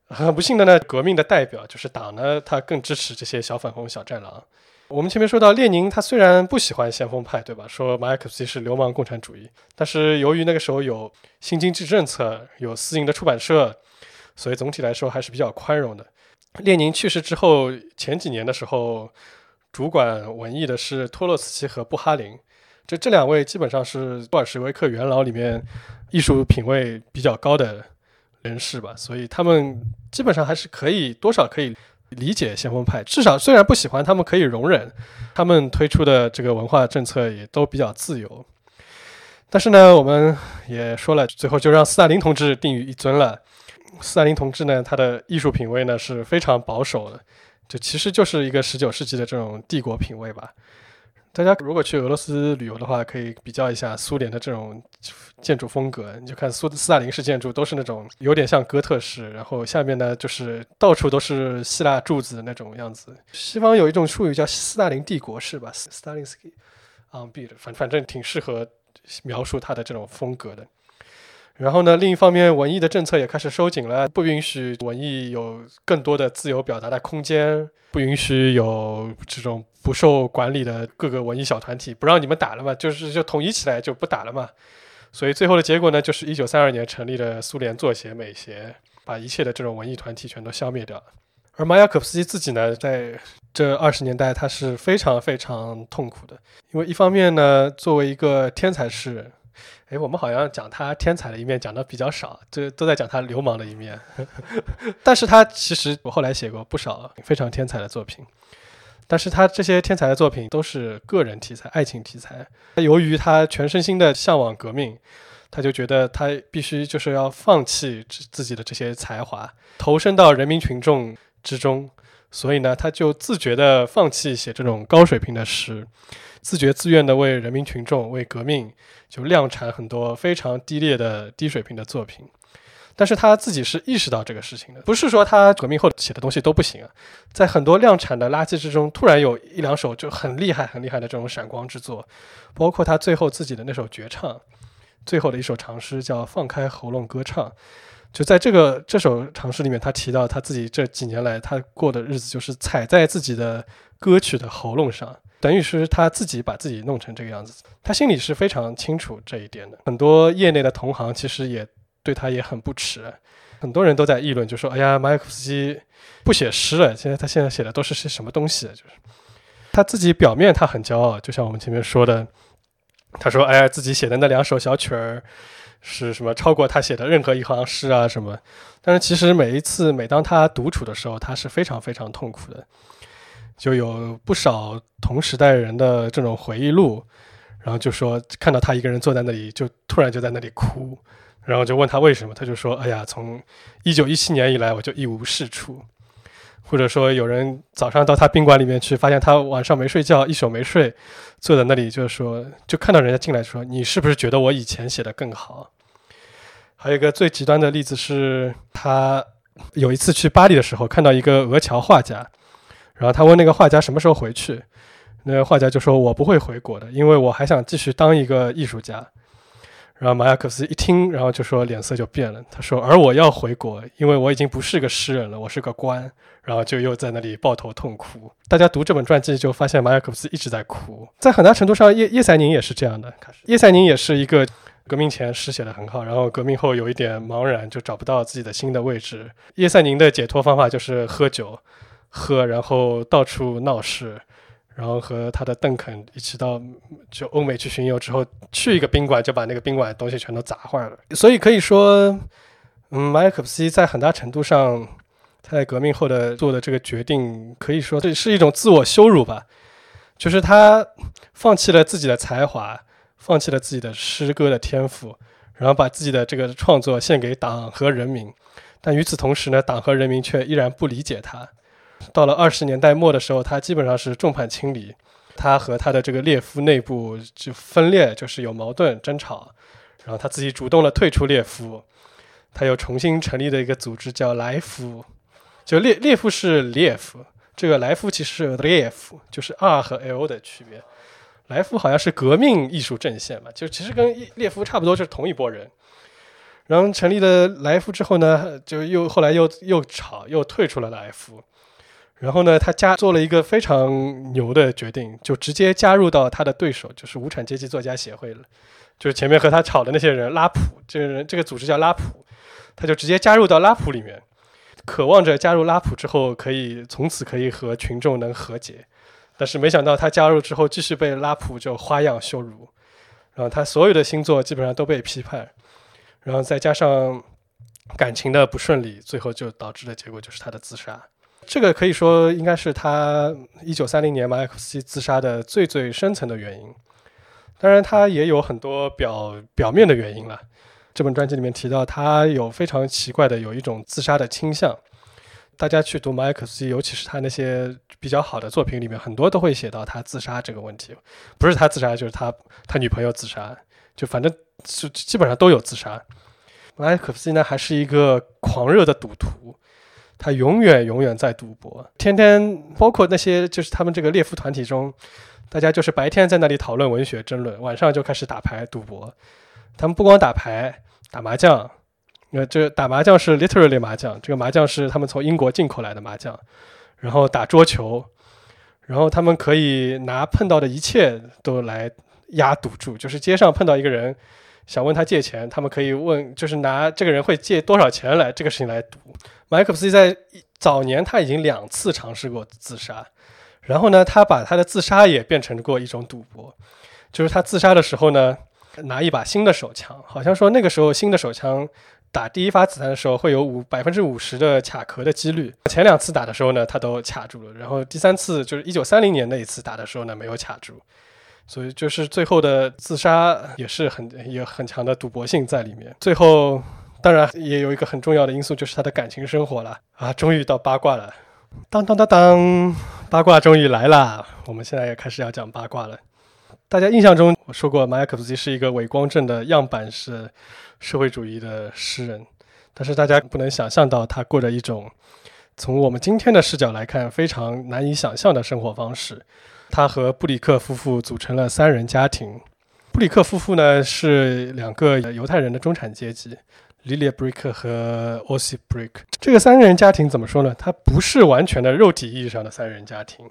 很不幸的呢，革命的代表就是党呢，他更支持这些小粉红、小战狼。我们前面说到，列宁他虽然不喜欢先锋派，对吧？说马克思是流氓共产主义，但是由于那个时候有新经济政策，有私营的出版社，所以总体来说还是比较宽容的。列宁去世之后，前几年的时候，主管文艺的是托洛茨基和布哈林，这这两位基本上是布尔什维克元老里面艺术品位比较高的。人士吧，所以他们基本上还是可以多少可以理解先锋派，至少虽然不喜欢，他们可以容忍，他们推出的这个文化政策也都比较自由。但是呢，我们也说了，最后就让斯大林同志定于一尊了。斯大林同志呢，他的艺术品味呢是非常保守的，就其实就是一个十九世纪的这种帝国品味吧。大家如果去俄罗斯旅游的话，可以比较一下苏联的这种建筑风格。你就看苏斯大林式建筑都是那种有点像哥特式，然后下面呢就是到处都是希腊柱子的那种样子。西方有一种术语叫斯大林帝国式吧，Stalinsky on beat，反反正挺适合描述他的这种风格的。然后呢，另一方面，文艺的政策也开始收紧了，不允许文艺有更多的自由表达的空间，不允许有这种不受管理的各个文艺小团体，不让你们打了嘛，就是就统一起来就不打了嘛。所以最后的结果呢，就是一九三二年成立的苏联作协、美协，把一切的这种文艺团体全都消灭掉了。而马雅可夫斯基自己呢，在这二十年代，他是非常非常痛苦的，因为一方面呢，作为一个天才诗人。哎，我们好像讲他天才的一面讲的比较少，这都在讲他流氓的一面。但是他其实我后来写过不少非常天才的作品，但是他这些天才的作品都是个人题材、爱情题材。他由于他全身心的向往革命，他就觉得他必须就是要放弃自己的这些才华，投身到人民群众之中。所以呢，他就自觉的放弃写这种高水平的诗。自觉自愿地为人民群众、为革命，就量产很多非常低劣的、低水平的作品。但是他自己是意识到这个事情的，不是说他革命后写的东西都不行啊。在很多量产的垃圾之中，突然有一两首就很厉害、很厉害的这种闪光之作，包括他最后自己的那首绝唱，最后的一首长诗叫《放开喉咙歌唱》。就在这个这首长诗里面，他提到他自己这几年来他过的日子，就是踩在自己的歌曲的喉咙上。等于是他自己把自己弄成这个样子，他心里是非常清楚这一点的。很多业内的同行其实也对他也很不耻，很多人都在议论，就说：“哎呀，马可夫斯基不写诗了，现在他现在写的都是些什么东西？”就是他自己表面他很骄傲，就像我们前面说的，他说：“哎呀，自己写的那两首小曲儿是什么超过他写的任何一行诗啊什么？”但是其实每一次每当他独处的时候，他是非常非常痛苦的。就有不少同时代人的这种回忆录，然后就说看到他一个人坐在那里，就突然就在那里哭，然后就问他为什么，他就说：“哎呀，从一九一七年以来我就一无是处。”或者说有人早上到他宾馆里面去，发现他晚上没睡觉，一宿没睡，坐在那里，就是说就看到人家进来说：“你是不是觉得我以前写的更好？”还有一个最极端的例子是，他有一次去巴黎的时候，看到一个俄侨画家。然后他问那个画家什么时候回去，那个画家就说：“我不会回国的，因为我还想继续当一个艺术家。”然后马雅可斯一听，然后就说脸色就变了。他说：“而我要回国，因为我已经不是个诗人了，我是个官。”然后就又在那里抱头痛哭。大家读这本传记就发现马雅可斯一直在哭。在很大程度上，叶叶赛宁也是这样的。叶赛宁也是一个革命前诗写的很好，然后革命后有一点茫然，就找不到自己的新的位置。叶赛宁的解脱方法就是喝酒。喝，然后到处闹事，然后和他的邓肯一起到就欧美去巡游之后，去一个宾馆就把那个宾馆东西全都砸坏了。所以可以说，嗯，马可夫斯在很大程度上，他在革命后的做的这个决定，可以说这是一种自我羞辱吧。就是他放弃了自己的才华，放弃了自己的诗歌的天赋，然后把自己的这个创作献给党和人民。但与此同时呢，党和人民却依然不理解他。到了二十年代末的时候，他基本上是众叛亲离，他和他的这个列夫内部就分裂，就是有矛盾争吵，然后他自己主动的退出列夫，他又重新成立了一个组织叫莱夫，就列列夫是列夫，这个莱夫其实是列夫，就是 R 和 L 的区别，莱夫好像是革命艺术阵线嘛，就其实跟列夫差不多，就是同一拨人，然后成立了莱夫之后呢，就又后来又又吵，又退出了莱夫。然后呢，他加做了一个非常牛的决定，就直接加入到他的对手，就是无产阶级作家协会了。就是前面和他吵的那些人，拉普这个人，这个组织叫拉普，他就直接加入到拉普里面，渴望着加入拉普之后，可以从此可以和群众能和解。但是没想到他加入之后，继续被拉普就花样羞辱，然后他所有的星座基本上都被批判，然后再加上感情的不顺利，最后就导致的结果就是他的自杀。这个可以说应该是他一九三零年马可夫斯基自杀的最最深层的原因。当然，他也有很多表表面的原因了。这本专辑里面提到，他有非常奇怪的有一种自杀的倾向。大家去读马可夫斯基，尤其是他那些比较好的作品里面，很多都会写到他自杀这个问题。不是他自杀，就是他他女朋友自杀，就反正是基本上都有自杀。马可夫斯基呢，还是一个狂热的赌徒，他永远永远在赌博，天天包括那些就是他们这个列夫团体中。大家就是白天在那里讨论文学争论，晚上就开始打牌赌博。他们不光打牌、打麻将，呃，这打麻将是 literally 麻将，这个麻将是他们从英国进口来的麻将。然后打桌球，然后他们可以拿碰到的一切都来压赌注，就是街上碰到一个人想问他借钱，他们可以问，就是拿这个人会借多少钱来这个事情来赌。麦克夫斯在早年他已经两次尝试过自杀。然后呢，他把他的自杀也变成过一种赌博，就是他自杀的时候呢，拿一把新的手枪，好像说那个时候新的手枪打第一发子弹的时候会有五百分之五十的卡壳的几率。前两次打的时候呢，他都卡住了，然后第三次就是一九三零年那一次打的时候呢，没有卡住，所以就是最后的自杀也是很有很强的赌博性在里面。最后当然也有一个很重要的因素，就是他的感情生活了啊，终于到八卦了。当当当当，八卦终于来了！我们现在也开始要讲八卦了。大家印象中，我说过，马雅可夫斯基是一个伪光正的样板式社会主义的诗人，但是大家不能想象到他过着一种从我们今天的视角来看非常难以想象的生活方式。他和布里克夫妇组成了三人家庭。布里克夫妇呢是两个犹太人的中产阶级。Lilia Brick 和 Osip Brick 这个三人家庭怎么说呢？它不是完全的肉体意义上的三人家庭。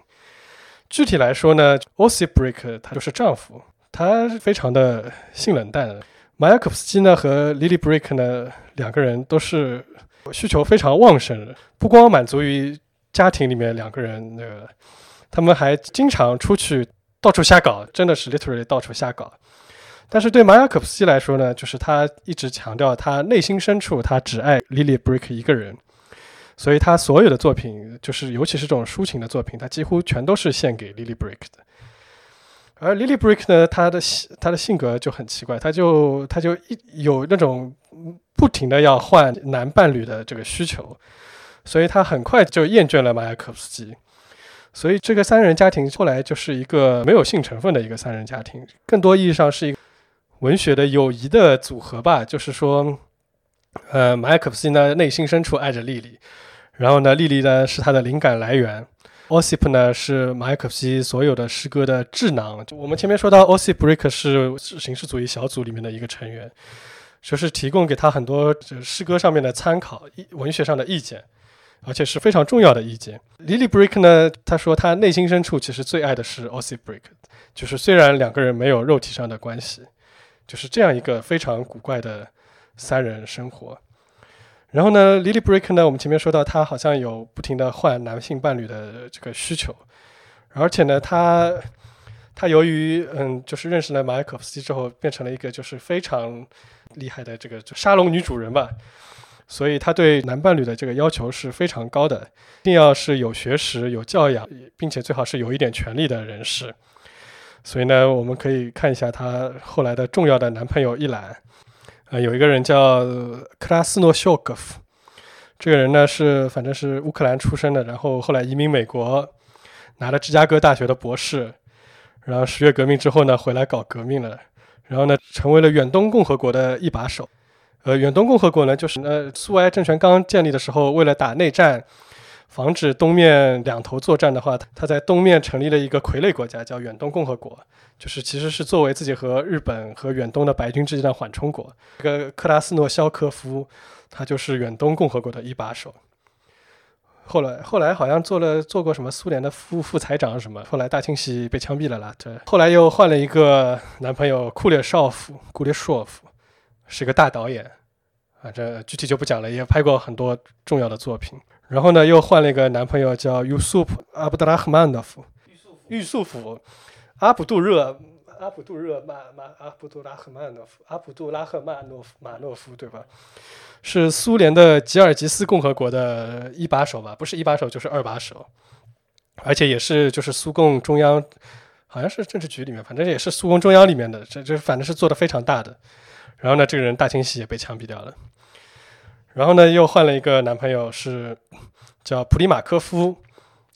具体来说呢，Osip Brick 他就是丈夫，他非常的性冷淡。马雅可夫斯基呢和 Lily Brick 呢两个人都是需求非常旺盛的，不光满足于家庭里面两个人那个，他们还经常出去到处瞎搞，真的是 literally 到处瞎搞。但是对马雅可夫斯基来说呢，就是他一直强调他内心深处他只爱 Lily Brick 一个人，所以他所有的作品，就是尤其是这种抒情的作品，他几乎全都是献给 Lily Brick 的。而 Lily Brick 呢，他的他的性格就很奇怪，他就他就一有那种不停的要换男伴侣的这个需求，所以他很快就厌倦了马雅可夫斯基。所以这个三人家庭后来就是一个没有性成分的一个三人家庭，更多意义上是一个。文学的友谊的组合吧，就是说，呃，马雅可夫斯基呢内心深处爱着莉莉，然后呢，莉莉呢是他的灵感来源，Osip 呢是马雅可夫斯基所有的诗歌的智囊。我们前面说到，Osip Brick 是形式主义小组里面的一个成员，就是提供给他很多诗歌上面的参考、文学上的意见，而且是非常重要的意见。Lily Brick 呢，他说他内心深处其实最爱的是 Osip Brick，就是虽然两个人没有肉体上的关系。就是这样一个非常古怪的三人生活。然后呢，Lily Brick 呢，我们前面说到，他好像有不停的换男性伴侣的这个需求，而且呢，他他由于嗯，就是认识了马尔可夫斯基之后，变成了一个就是非常厉害的这个沙龙女主人吧，所以他对男伴侣的这个要求是非常高的，一定要是有学识、有教养，并且最好是有一点权利的人士。所以呢，我们可以看一下她后来的重要的男朋友一览。呃，有一个人叫克拉斯诺肖戈夫，这个人呢是反正是乌克兰出生的，然后后来移民美国，拿了芝加哥大学的博士，然后十月革命之后呢回来搞革命了，然后呢成为了远东共和国的一把手。呃，远东共和国呢就是呃苏维埃政权刚建立的时候，为了打内战。防止东面两头作战的话，他在东面成立了一个傀儡国家，叫远东共和国，就是其实是作为自己和日本和远东的白军之间的缓冲国。这个克拉斯诺肖科夫，他就是远东共和国的一把手。后来后来好像做了做过什么苏联的副副财长什么，后来大清洗被枪毙了啦。这后来又换了一个男朋友库列绍夫，库列绍夫是个大导演，啊，这具体就不讲了，也拍过很多重要的作品。然后呢，又换了一个男朋友，叫 Yusuf 阿卜杜拉赫曼诺夫，玉素甫，阿卜杜热阿卜杜热马马阿卜杜拉赫曼诺夫阿卜杜拉赫曼诺夫马诺夫对吧？是苏联的吉尔吉斯共和国的一把手吧？不是一把手就是二把手，而且也是就是苏共中央，好像是政治局里面，反正也是苏共中央里面的，这这反正是做的非常大的。然后呢，这个人大清洗也被枪毙掉了。然后呢，又换了一个男朋友，是叫普里马科夫。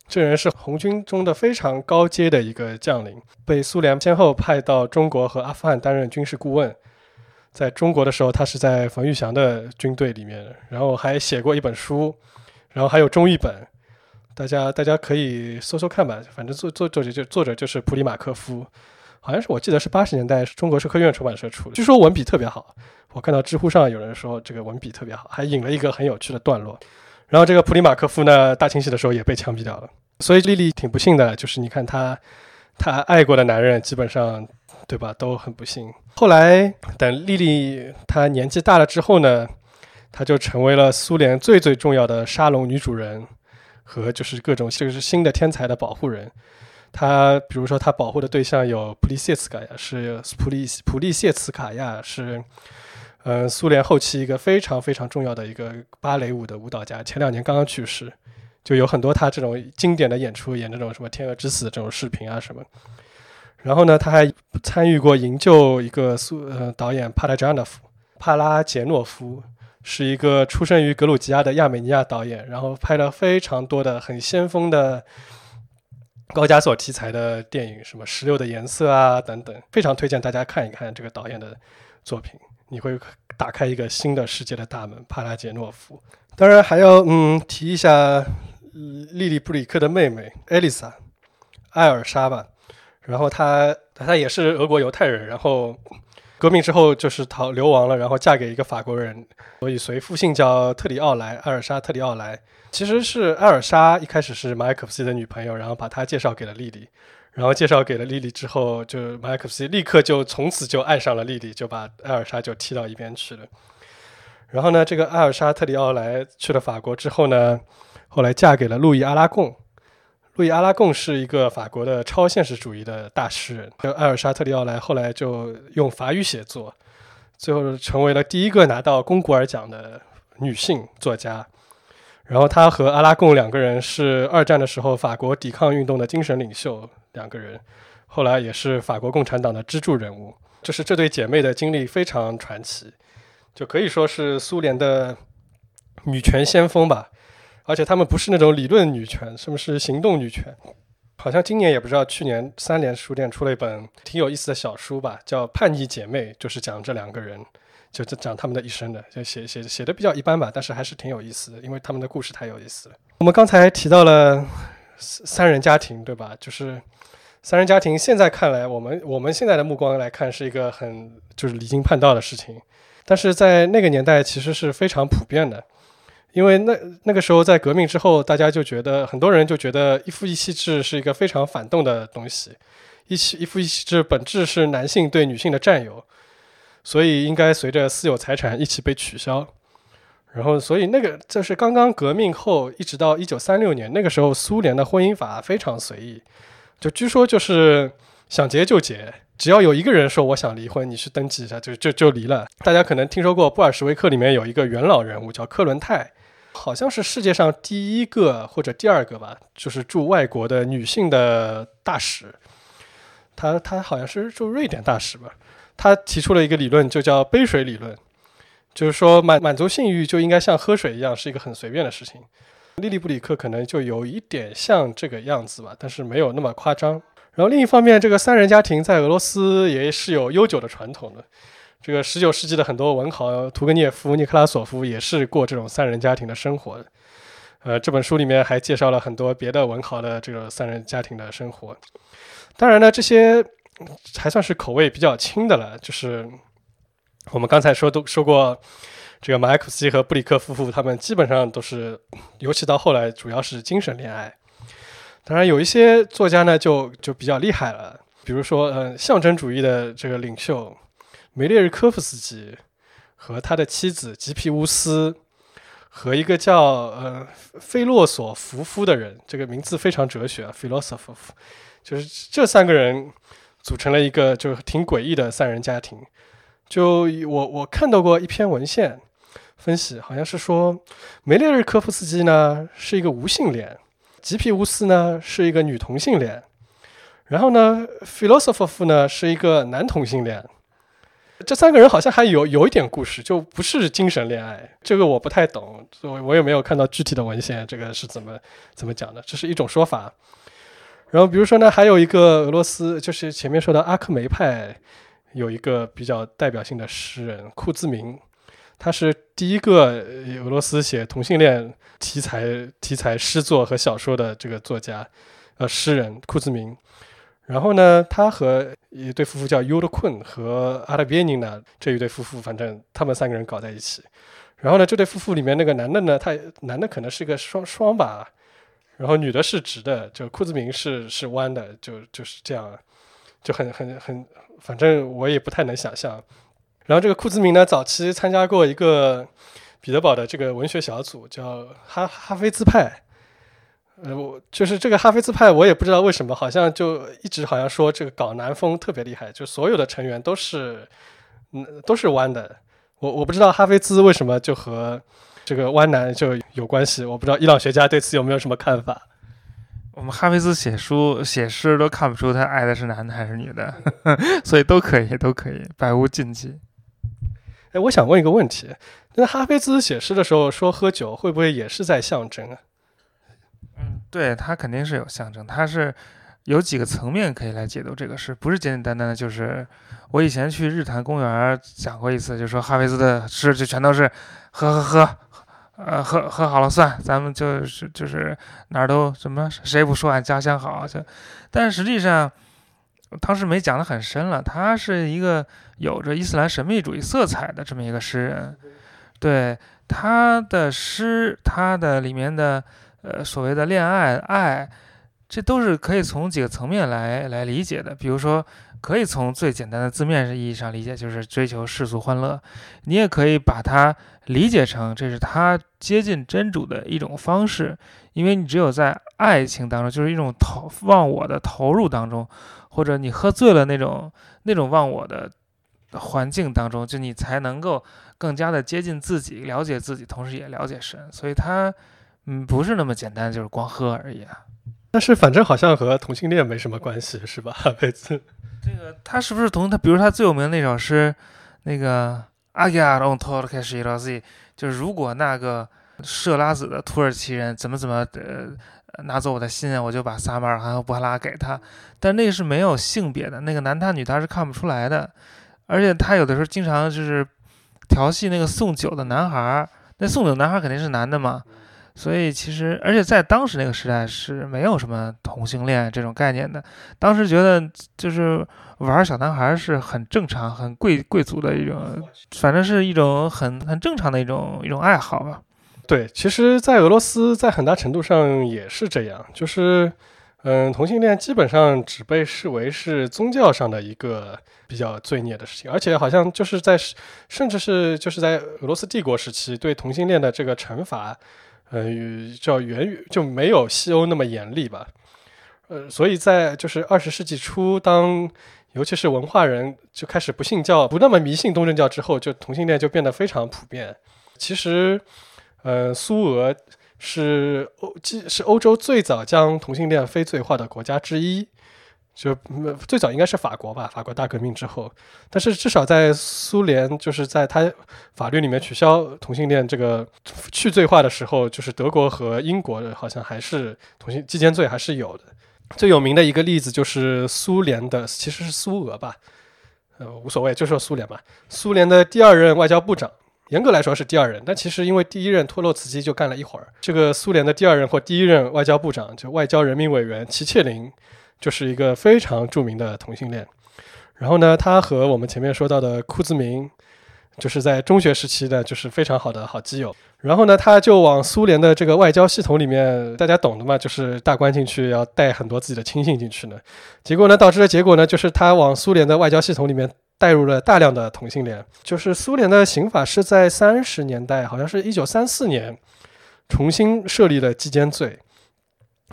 这人是红军中的非常高阶的一个将领，被苏联先后派到中国和阿富汗担任军事顾问。在中国的时候，他是在冯玉祥的军队里面，然后还写过一本书，然后还有中译本，大家大家可以搜搜看吧。反正作作作者就作者就是普里马科夫，好像是我记得是八十年代中国社科院出版社出的，据说文笔特别好。我看到知乎上有人说这个文笔特别好，还引了一个很有趣的段落。然后这个普里马科夫呢，大清洗的时候也被枪毙掉了。所以丽丽挺不幸的，就是你看她，她爱过的男人基本上，对吧，都很不幸。后来等丽丽她年纪大了之后呢，她就成为了苏联最最重要的沙龙女主人和就是各种就是新的天才的保护人。他比如说他保护的对象有普利谢茨卡娅，是普利普利谢茨卡亚是。嗯，苏联后期一个非常非常重要的一个芭蕾舞的舞蹈家，前两年刚刚去世，就有很多他这种经典的演出，演这种什么《天鹅之死》这种视频啊什么。然后呢，他还参与过营救一个苏呃导演帕拉加诺夫，帕拉杰诺夫是一个出生于格鲁吉亚的亚美尼亚导演，然后拍了非常多的很先锋的高加索题材的电影，什么《石榴的颜色》啊等等，非常推荐大家看一看这个导演的作品。你会打开一个新的世界的大门，帕拉杰诺夫。当然还要嗯提一下莉莉布里克的妹妹艾丽莎，艾尔莎吧。然后她她也是俄国犹太人，然后革命之后就是逃流亡了，然后嫁给一个法国人，所以随父姓叫特里奥莱，艾尔莎特里奥莱。其实是艾尔莎一开始是马可夫斯基的女朋友，然后把她介绍给了莉莉。然后介绍给了莉莉之后，就马可夫斯基立刻就从此就爱上了莉莉，就把艾尔莎就踢到一边去了。然后呢，这个艾尔莎特里奥莱去了法国之后呢，后来嫁给了路易阿拉贡。路易阿拉贡是一个法国的超现实主义的大诗人。跟艾尔莎特里奥莱后来就用法语写作，最后成为了第一个拿到龚古尔奖的女性作家。然后她和阿拉贡两个人是二战的时候法国抵抗运动的精神领袖。两个人后来也是法国共产党的支柱人物，就是这对姐妹的经历非常传奇，就可以说是苏联的女权先锋吧。而且她们不是那种理论女权，什么是行动女权？好像今年也不知道，去年三联书店出了一本挺有意思的小书吧，叫《叛逆姐妹》，就是讲这两个人，就讲他们的一生的，就写写写的比较一般吧，但是还是挺有意思的，因为他们的故事太有意思了。我们刚才提到了三人家庭，对吧？就是。三人家庭现在看来，我们我们现在的目光来看是一个很就是离经叛道的事情，但是在那个年代其实是非常普遍的，因为那那个时候在革命之后，大家就觉得很多人就觉得一夫一妻制是一个非常反动的东西，一妻一夫一妻制本质是男性对女性的占有，所以应该随着私有财产一起被取消。然后，所以那个这是刚刚革命后一直到一九三六年那个时候，苏联的婚姻法非常随意。就据说就是想结就结，只要有一个人说我想离婚，你去登记一下就就就离了。大家可能听说过布尔什维克里面有一个元老人物叫克伦泰，好像是世界上第一个或者第二个吧，就是驻外国的女性的大使。她她好像是驻瑞典大使吧。她提出了一个理论，就叫杯水理论，就是说满满足性欲就应该像喝水一样，是一个很随便的事情。莉莉布里克可能就有一点像这个样子吧，但是没有那么夸张。然后另一方面，这个三人家庭在俄罗斯也是有悠久的传统的。这个十九世纪的很多文豪，屠格涅夫、尼克拉索夫也是过这种三人家庭的生活的。呃，这本书里面还介绍了很多别的文豪的这个三人家庭的生活。当然呢，这些还算是口味比较轻的了。就是我们刚才说都说过。这个马克思和布里克夫妇，他们基本上都是，尤其到后来，主要是精神恋爱。当然，有一些作家呢，就就比较厉害了，比如说，嗯，象征主义的这个领袖梅列日科夫斯基和他的妻子吉皮乌斯，和一个叫呃菲洛索夫夫的人，这个名字非常哲学，philosopher，就是这三个人组成了一个就挺诡异的三人家庭。就我我看到过一篇文献分析，好像是说梅列日科夫斯基呢是一个无性恋，吉皮乌斯呢是一个女同性恋，然后呢菲洛索夫夫呢是一个男同性恋。这三个人好像还有有一点故事，就不是精神恋爱，这个我不太懂，我我也没有看到具体的文献，这个是怎么怎么讲的，这是一种说法。然后比如说呢，还有一个俄罗斯，就是前面说的阿克梅派，有一个比较代表性的诗人库兹明，他是第一个俄罗斯写同性恋题材题材诗作和小说的这个作家，呃，诗人库兹明。然后呢，他和一对夫妇叫尤德昆和阿拉别宁呢，这一对夫妇，反正他们三个人搞在一起。然后呢，这对夫妇里面那个男的呢，他男的可能是个双双吧，然后女的是直的，就库兹明是是弯的，就就是这样，就很很很，反正我也不太能想象。然后这个库兹明呢，早期参加过一个彼得堡的这个文学小组，叫哈哈菲兹派。呃，我就是这个哈菲兹派，我也不知道为什么，好像就一直好像说这个搞南风特别厉害，就所有的成员都是，嗯，都是弯的。我我不知道哈菲兹为什么就和这个弯男就有关系，我不知道伊朗学家对此有没有什么看法。我们哈菲兹写书写诗都看不出他爱的是男的还是女的，所以都可以，都可以，百无禁忌。哎，我想问一个问题，那哈菲兹写诗的时候说喝酒，会不会也是在象征啊？对它肯定是有象征，它是有几个层面可以来解读这个事，不是简简单单的。就是我以前去日坛公园讲过一次，就说哈菲兹的诗就全都是喝喝喝，呃喝喝好了算，咱们就是就是哪儿都什么谁不说俺家乡好就，但实际上当时没讲的很深了，他是一个有着伊斯兰神秘主义色彩的这么一个诗人，对他的诗，他的里面的。呃，所谓的恋爱爱，这都是可以从几个层面来来理解的。比如说，可以从最简单的字面意义上理解，就是追求世俗欢乐；你也可以把它理解成这是他接近真主的一种方式，因为你只有在爱情当中，就是一种投忘我的投入当中，或者你喝醉了那种那种忘我的环境当中，就你才能够更加的接近自己，了解自己，同时也了解神。所以，他。嗯，不是那么简单，就是光喝而已啊。但是反正好像和同性恋没什么关系，是吧？贝兹，这个他是不是同他？比如他最有名的那首诗，那个阿亚隆托尔开始伊拉兹，就是如果那个设拉子的土耳其人怎么怎么呃拿走我的心，我就把萨马尔罕和布哈拉给他。但那个是没有性别的，那个男他女他是看不出来的。而且他有的时候经常就是调戏那个送酒的男孩，那送酒男孩肯定是男的嘛。所以其实，而且在当时那个时代是没有什么同性恋这种概念的。当时觉得就是玩小男孩是很正常、很贵贵族的一种，反正是一种很很正常的一种一种爱好吧。对，其实，在俄罗斯，在很大程度上也是这样，就是嗯，同性恋基本上只被视为是宗教上的一个比较罪孽的事情，而且好像就是在甚至是就是在俄罗斯帝国时期对同性恋的这个惩罚。呃，叫源于就没有西欧那么严厉吧，呃，所以在就是二十世纪初，当尤其是文化人就开始不信教、不那么迷信东正教之后，就同性恋就变得非常普遍。其实，呃，苏俄是欧，是欧洲最早将同性恋非罪化的国家之一。就最早应该是法国吧，法国大革命之后，但是至少在苏联，就是在他法律里面取消同性恋这个去罪化的时候，就是德国和英国好像还是同性奸罪还是有的。最有名的一个例子就是苏联的，其实是苏俄吧，呃，无所谓，就说苏联吧。苏联的第二任外交部长，严格来说是第二任，但其实因为第一任托洛茨基就干了一会儿，这个苏联的第二任或第一任外交部长，就外交人民委员齐切林。就是一个非常著名的同性恋，然后呢，他和我们前面说到的库兹明，就是在中学时期的，就是非常好的好基友。然后呢，他就往苏联的这个外交系统里面，大家懂的嘛，就是大官进去要带很多自己的亲信进去呢。结果呢，导致的结果呢，就是他往苏联的外交系统里面带入了大量的同性恋。就是苏联的刑法是在三十年代，好像是一九三四年重新设立了基奸罪。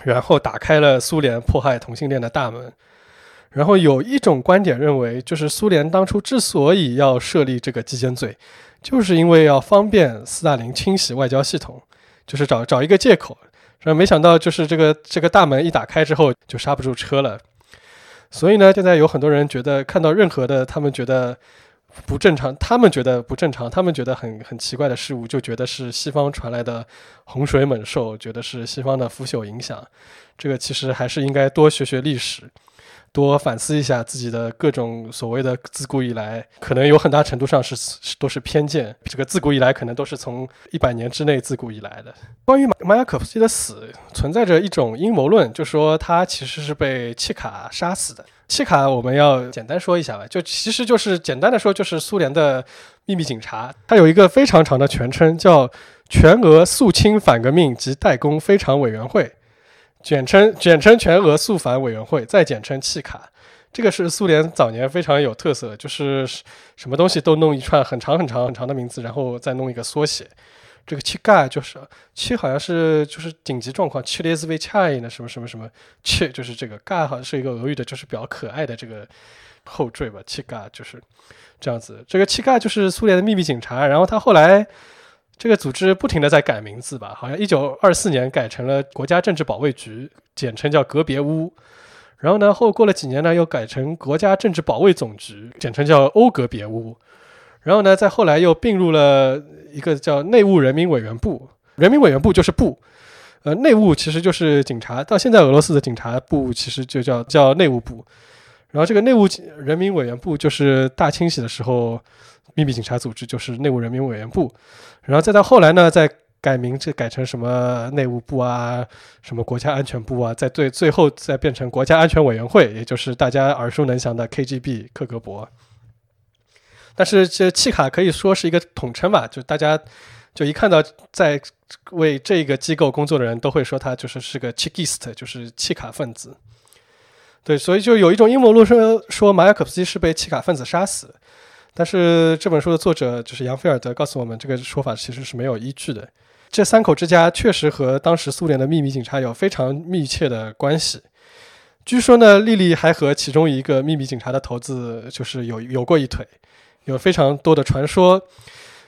然后打开了苏联迫害同性恋的大门，然后有一种观点认为，就是苏联当初之所以要设立这个基奸罪，就是因为要方便斯大林清洗外交系统，就是找找一个借口。然后没想到，就是这个这个大门一打开之后，就刹不住车了。所以呢，现在有很多人觉得看到任何的他们觉得不正常，他们觉得不正常，他们觉得很很奇怪的事物，就觉得是西方传来的洪水猛兽，觉得是西方的腐朽影响。这个其实还是应该多学学历史。多反思一下自己的各种所谓的自古以来，可能有很大程度上是 是都是偏见。这个自古以来可能都是从一百年之内自古以来的。关于马马雅可夫斯基的死，存在着一种阴谋论，就说他其实是被契卡杀死的。契卡我们要简单说一下吧，就其实就是简单的说，就是苏联的秘密警察。它有一个非常长的全称，叫全俄肃清反革命及代工非常委员会。简称简称全俄肃反委员会，再简称契卡，这个是苏联早年非常有特色，就是什么东西都弄一串很长很长很长的名字，然后再弄一个缩写。这个契卡就是契，好像是就是紧急状况，契列兹维恰伊呢什么什么什么契，就是这个嘎好像是一个俄语的，就是比较可爱的这个后缀吧。契卡就是这样子，这个契卡就是苏联的秘密警察，然后他后来。这个组织不停的在改名字吧，好像一九二四年改成了国家政治保卫局，简称叫格别乌。然后呢，后过了几年呢，又改成国家政治保卫总局，简称叫欧格别乌。然后呢，再后来又并入了一个叫内务人民委员部，人民委员部就是部，呃，内务其实就是警察。到现在俄罗斯的警察部其实就叫叫内务部。然后这个内务人民委员部就是大清洗的时候。秘密警察组织就是内务人民委员部，然后再到后来呢，再改名，这改成什么内务部啊，什么国家安全部啊，再最最后再变成国家安全委员会，也就是大家耳熟能详的 KGB 克格勃。但是这契卡可以说是一个统称吧，就大家就一看到在为这个机构工作的人都会说他就是是个 Chikist，就是契卡分子。对，所以就有一种阴谋论说说马雅可夫斯基是被契卡分子杀死。但是这本书的作者就是杨菲尔德告诉我们，这个说法其实是没有依据的。这三口之家确实和当时苏联的秘密警察有非常密切的关系。据说呢，莉莉还和其中一个秘密警察的头子就是有有过一腿，有非常多的传说。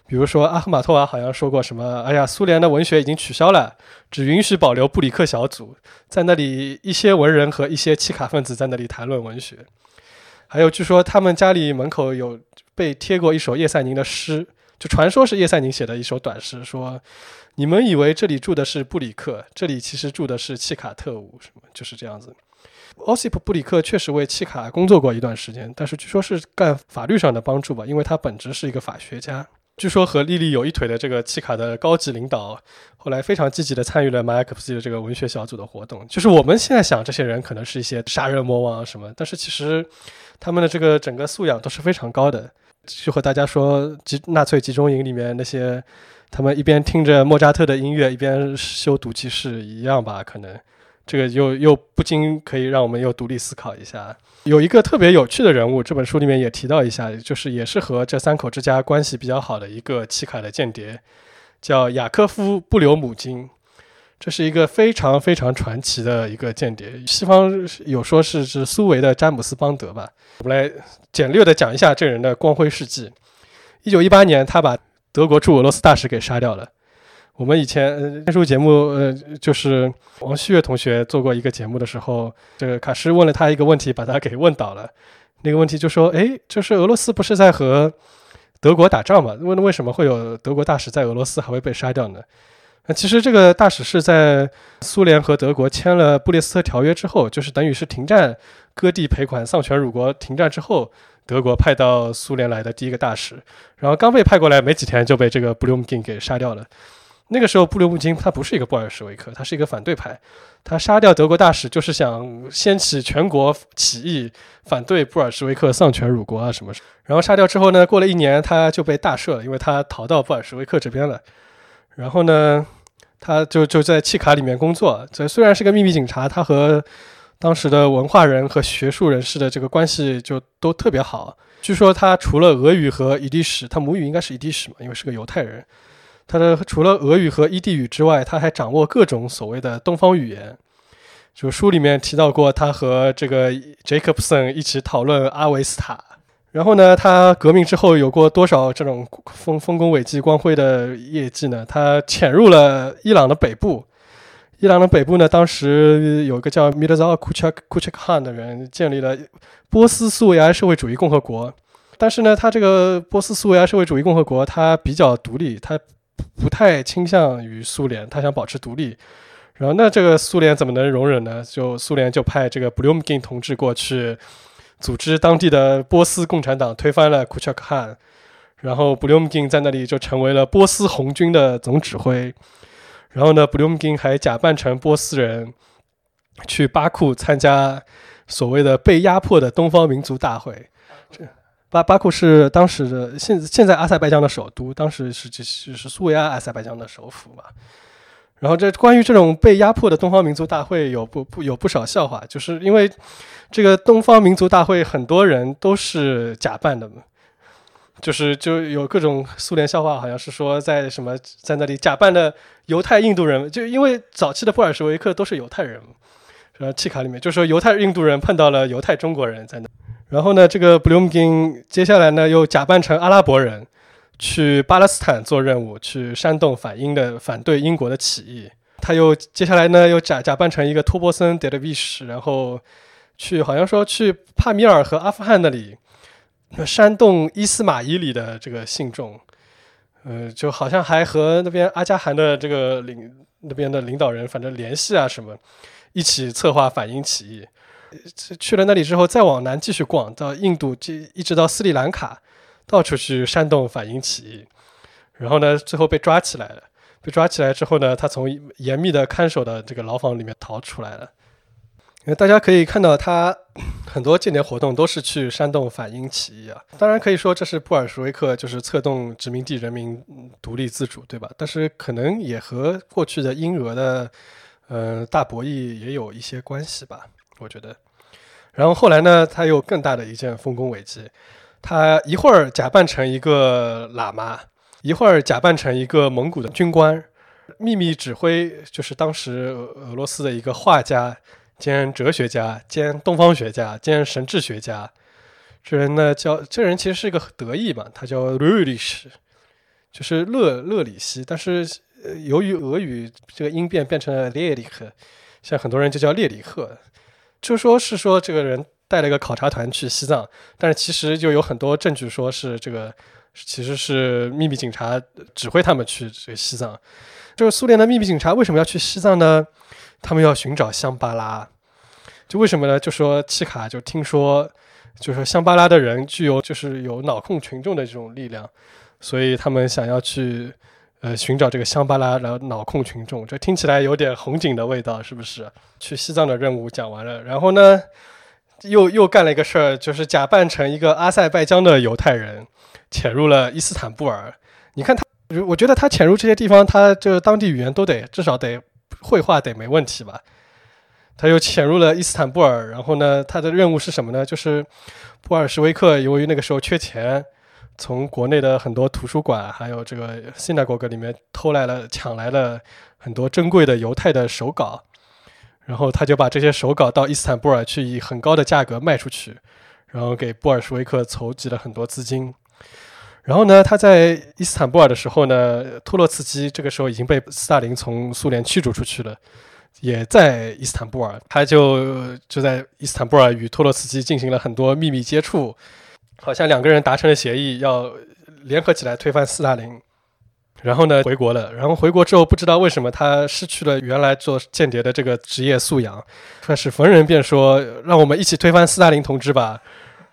比如说阿赫玛托娃好像说过什么：“哎呀，苏联的文学已经取消了，只允许保留布里克小组，在那里一些文人和一些契卡分子在那里谈论文学。”还有据说他们家里门口有。被贴过一首叶赛宁的诗，就传说是叶赛宁写的一首短诗，说：“你们以为这里住的是布里克，这里其实住的是契卡特务，什么就是这样子。”奥西普·布里克确实为契卡工作过一段时间，但是据说是干法律上的帮助吧，因为他本职是一个法学家。据说和莉莉有一腿的这个契卡的高级领导，后来非常积极的参与了马雅可夫斯基的这个文学小组的活动。就是我们现在想，这些人可能是一些杀人魔王什么，但是其实他们的这个整个素养都是非常高的。就和大家说，集纳粹集中营里面那些，他们一边听着莫扎特的音乐，一边修毒气室一样吧？可能这个又又不禁可以让我们又独立思考一下。有一个特别有趣的人物，这本书里面也提到一下，就是也是和这三口之家关系比较好的一个契卡的间谍，叫雅科夫·布留姆金。这是一个非常非常传奇的一个间谍，西方有说是是苏维的詹姆斯邦德吧。我们来简略的讲一下这人的光辉事迹。一九一八年，他把德国驻俄罗斯大使给杀掉了。我们以前看书节目，呃，就是王旭月同学做过一个节目的时候，这个卡诗问了他一个问题，把他给问倒了。那个问题就说：“哎，就是俄罗斯不是在和德国打仗吗？问为什么会有德国大使在俄罗斯还会被杀掉呢？”那其实这个大使是在苏联和德国签了布列斯特条约之后，就是等于是停战、割地赔款、丧权辱国停战之后，德国派到苏联来的第一个大使。然后刚被派过来没几天就被这个布鲁姆金给杀掉了。那个时候布留姆金他不是一个布尔什维克，他是一个反对派。他杀掉德国大使就是想掀起全国起义，反对布尔什维克丧权辱国啊什么。然后杀掉之后呢，过了一年他就被大赦了，因为他逃到布尔什维克这边了。然后呢，他就就在契卡里面工作。这虽然是个秘密警察，他和当时的文化人和学术人士的这个关系就都特别好。据说他除了俄语和伊迪什，他母语应该是伊迪什嘛，因为是个犹太人。他的除了俄语和伊地语之外，他还掌握各种所谓的东方语言。就书里面提到过，他和这个 Jacobson 一起讨论阿维斯塔。然后呢，他革命之后有过多少这种丰丰功伟绩、光辉的业绩呢？他潜入了伊朗的北部。伊朗的北部呢，当时有一个叫 Mirza Kuchak Kuchak Khan 的人建立了波斯苏维埃社会主义共和国。但是呢，他这个波斯苏维埃社会主义共和国，它比较独立，它不太倾向于苏联，他想保持独立。然后那这个苏联怎么能容忍呢？就苏联就派这个 Blumkin 同志过去。组织当地的波斯共产党推翻了库恰克汗，然后布留姆金在那里就成为了波斯红军的总指挥。然后呢，布留姆金还假扮成波斯人，去巴库参加所谓的被压迫的东方民族大会。这巴巴库是当时的现现在阿塞拜疆的首都，当时是是是苏维埃阿塞拜疆的首府嘛。然后这关于这种被压迫的东方民族大会有不不有不少笑话，就是因为。这个东方民族大会很多人都是假扮的嘛，就是就有各种苏联笑话，好像是说在什么在那里假扮的犹太印度人，就因为早期的布尔什维克都是犹太人，呃，契卡里面就说犹太印度人碰到了犹太中国人在那，然后呢，这个布鲁姆金接下来呢又假扮成阿拉伯人去巴勒斯坦做任务，去煽动反英的反对英国的起义，他又接下来呢又假假扮成一个托波森德勒维什，然后。去好像说去帕米尔和阿富汗那里煽动伊斯马伊里的这个信众，呃，就好像还和那边阿加汗的这个领那边的领导人反正联系啊什么，一起策划反英起义。去了那里之后，再往南继续逛，到印度，一直到斯里兰卡，到处去煽动反英起义。然后呢，最后被抓起来了。被抓起来之后呢，他从严密的看守的这个牢房里面逃出来了。大家可以看到，他 很多间谍活动都是去煽动反英起义啊。当然可以说这是布尔什维克就是策动殖民地人民独立自主，对吧？但是可能也和过去的英俄的呃大博弈也有一些关系吧，我觉得。然后后来呢，他又更大的一件丰功伟绩，他一会儿假扮成一个喇嘛，一会儿假扮成一个蒙古的军官，秘密指挥就是当时俄罗斯的一个画家。兼哲学家，兼东方学家，兼神智学家。这人呢叫这人其实是一个德裔嘛，他叫 r u l i s h，就是勒勒里希。但是由于俄语这个音变变成了列里克，像很多人就叫列里克。就说是说这个人带了一个考察团去西藏，但是其实就有很多证据说是这个其实是秘密警察指挥他们去这个西藏。就是苏联的秘密警察为什么要去西藏呢？他们要寻找香巴拉，就为什么呢？就说契卡就听说，就说香巴拉的人具有就是有脑控群众的这种力量，所以他们想要去呃寻找这个香巴拉，然后脑控群众。这听起来有点红警的味道，是不是？去西藏的任务讲完了，然后呢，又又干了一个事儿，就是假扮成一个阿塞拜疆的犹太人，潜入了伊斯坦布尔。你看他，我觉得他潜入这些地方，他这当地语言都得至少得。绘画得没问题吧？他又潜入了伊斯坦布尔，然后呢，他的任务是什么呢？就是布尔什维克由于那个时候缺钱，从国内的很多图书馆还有这个现代国格里面偷来了、抢来了很多珍贵的犹太的手稿，然后他就把这些手稿到伊斯坦布尔去以很高的价格卖出去，然后给布尔什维克筹集了很多资金。然后呢，他在伊斯坦布尔的时候呢，托洛茨基这个时候已经被斯大林从苏联驱逐出去了，也在伊斯坦布尔，他就就在伊斯坦布尔与托洛茨基进行了很多秘密接触，好像两个人达成了协议，要联合起来推翻斯大林。然后呢，回国了。然后回国之后，不知道为什么他失去了原来做间谍的这个职业素养，开始逢人便说：“让我们一起推翻斯大林同志吧。”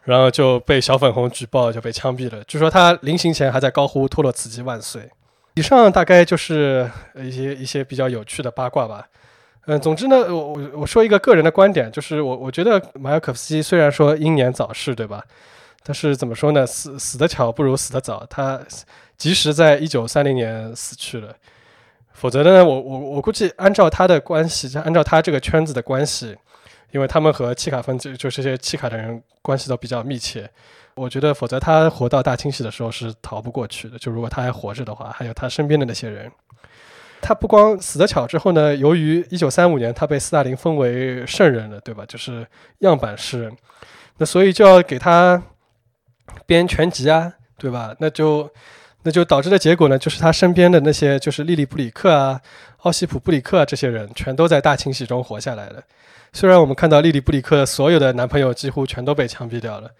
然后就被小粉红举报，就被枪毙了。据说他临行前还在高呼“托洛茨基万岁”。以上大概就是一些一些比较有趣的八卦吧。嗯，总之呢，我我我说一个个人的观点，就是我我觉得马尔可夫斯基虽然说英年早逝，对吧？但是怎么说呢？死死得巧不如死得早。他及时在一九三零年死去了，否则呢，我我我估计按照他的关系，就按照他这个圈子的关系。因为他们和契卡分就就这些契卡的人关系都比较密切，我觉得否则他活到大清洗的时候是逃不过去的。就如果他还活着的话，还有他身边的那些人。他不光死得巧之后呢，由于一九三五年他被斯大林封为圣人了，对吧？就是样板诗人，那所以就要给他编全集啊，对吧？那就那就导致的结果呢，就是他身边的那些就是莉莉布里克啊、奥西普布里克啊这些人，全都在大清洗中活下来了。虽然我们看到莉莉布里克所有的男朋友几乎全都被枪毙掉了，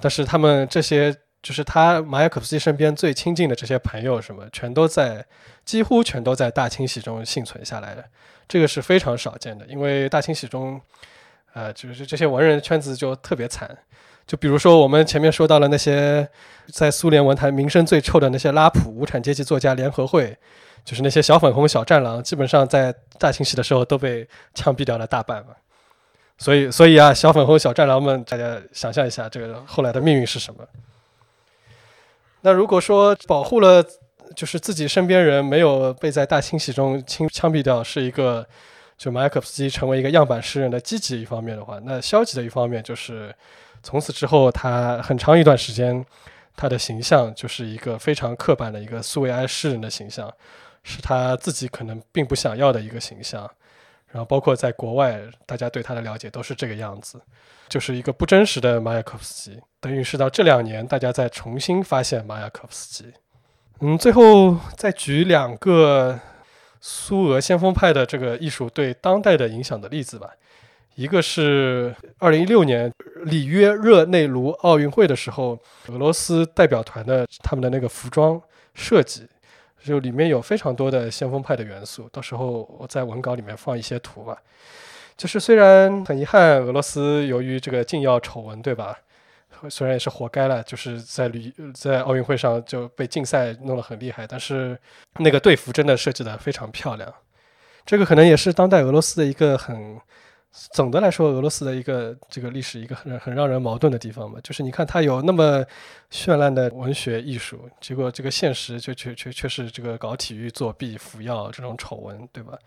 但是他们这些就是他马雅可夫斯基身边最亲近的这些朋友，什么全都在几乎全都在大清洗中幸存下来了。这个是非常少见的，因为大清洗中，呃，就是这些文人圈子就特别惨。就比如说我们前面说到了那些在苏联文坛名声最臭的那些拉普无产阶级作家联合会。就是那些小粉红、小战狼，基本上在大清洗的时候都被枪毙掉了大半嘛。所以，所以啊，小粉红、小战狼们，大家想象一下，这个后来的命运是什么？那如果说保护了，就是自己身边人没有被在大清洗中枪枪毙掉，是一个就马可夫斯基成为一个样板诗人的积极一方面的话，那消极的一方面就是从此之后，他很长一段时间，他的形象就是一个非常刻板的一个苏维埃诗人的形象。是他自己可能并不想要的一个形象，然后包括在国外，大家对他的了解都是这个样子，就是一个不真实的马雅可夫斯基。等于是到这两年，大家再重新发现马雅可夫斯基。嗯，最后再举两个苏俄先锋派的这个艺术对当代的影响的例子吧。一个是二零一六年里约热内卢奥运会的时候，俄罗斯代表团的他们的那个服装设计。就里面有非常多的先锋派的元素，到时候我在文稿里面放一些图吧。就是虽然很遗憾，俄罗斯由于这个禁药丑闻，对吧？虽然也是活该了，就是在旅在奥运会上就被禁赛弄得很厉害，但是那个队服真的设计得非常漂亮。这个可能也是当代俄罗斯的一个很。总的来说，俄罗斯的一个这个历史一个很很让人矛盾的地方嘛，就是你看它有那么绚烂的文学艺术，结果这个现实就却却却是这个搞体育作弊、服药这种丑闻，对吧？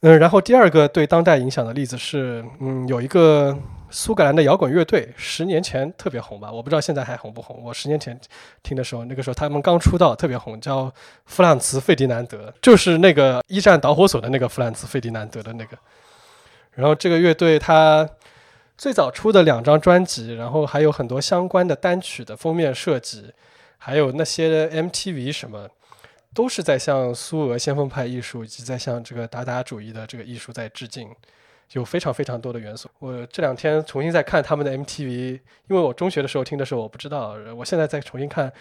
嗯，然后第二个对当代影响的例子是，嗯，有一个苏格兰的摇滚乐队，十年前特别红吧，我不知道现在还红不红。我十年前听的时候，那个时候他们刚出道，特别红，叫弗朗茨·费迪南德，就是那个一战导火索的那个弗朗茨·费迪南德的那个。然后这个乐队它最早出的两张专辑，然后还有很多相关的单曲的封面设计，还有那些 MTV 什么，都是在向苏俄先锋派艺术以及在向这个达达主义的这个艺术在致敬，有非常非常多的元素。我这两天重新在看他们的 MTV，因为我中学的时候听的时候我不知道，我现在再重新看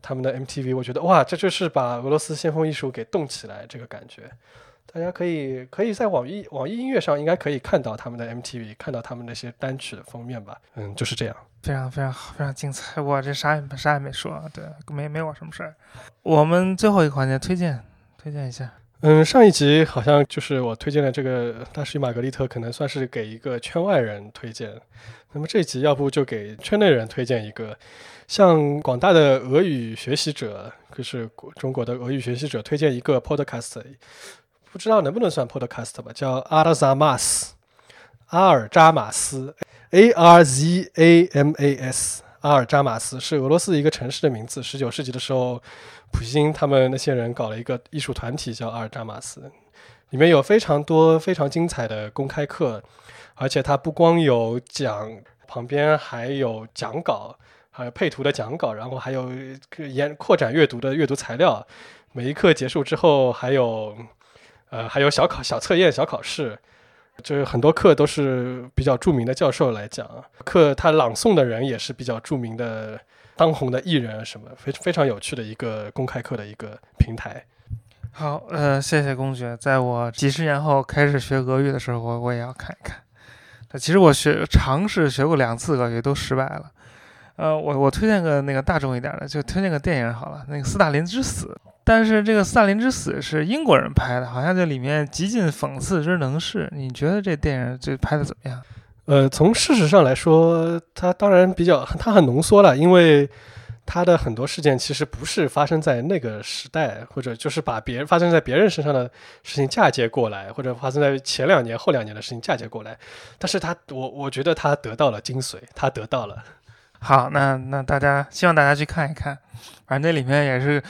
他们的 MTV，我觉得哇，这就是把俄罗斯先锋艺术给动起来这个感觉。大家可以可以在网易网易音乐上应该可以看到他们的 MTV，看到他们那些单曲的封面吧。嗯，就是这样，非常非常好非常精彩。我这啥也啥也没说，对，没没我什么事儿。我们最后一个环节推荐推荐一下。嗯，上一集好像就是我推荐的这个大师与玛格丽特，可能算是给一个圈外人推荐。那么这集要不就给圈内人推荐一个，向广大的俄语学习者，就是中国的俄语学习者推荐一个 Podcast。不知道能不能算 podcast 吧，叫阿尔扎马斯，阿尔扎马斯，A R Z A M A S，阿尔扎马斯是俄罗斯一个城市的名字。十九世纪的时候，普希金他们那些人搞了一个艺术团体叫阿尔扎马斯，里面有非常多非常精彩的公开课，而且它不光有讲，旁边还有讲稿，还有配图的讲稿，然后还有延扩展阅读的阅读材料。每一课结束之后还有。呃，还有小考、小测验、小考试，就是很多课都是比较著名的教授来讲。课他朗诵的人也是比较著名的、当红的艺人什么，非非常有趣的一个公开课的一个平台。好，呃，谢谢公爵。在我几十年后开始学俄语的时候，我我也要看一看。其实我学尝试学过两次俄语，都失败了。呃，我我推荐个那个大众一点的，就推荐个电影好了，那个《斯大林之死》。但是这个萨林之死是英国人拍的，好像这里面极尽讽刺之能事。你觉得这电影这拍的怎么样？呃，从事实上来说，它当然比较，它很浓缩了，因为它的很多事件其实不是发生在那个时代，或者就是把别人发生在别人身上的事情嫁接过来，或者发生在前两年、后两年的事情嫁接过来。但是他，我我觉得他得到了精髓，他得到了。好，那那大家希望大家去看一看。反正那里面也是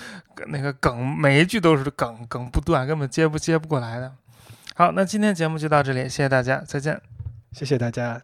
那个梗，每一句都是梗，梗不断，根本接不接不过来的。好，那今天节目就到这里，谢谢大家，再见。谢谢大家。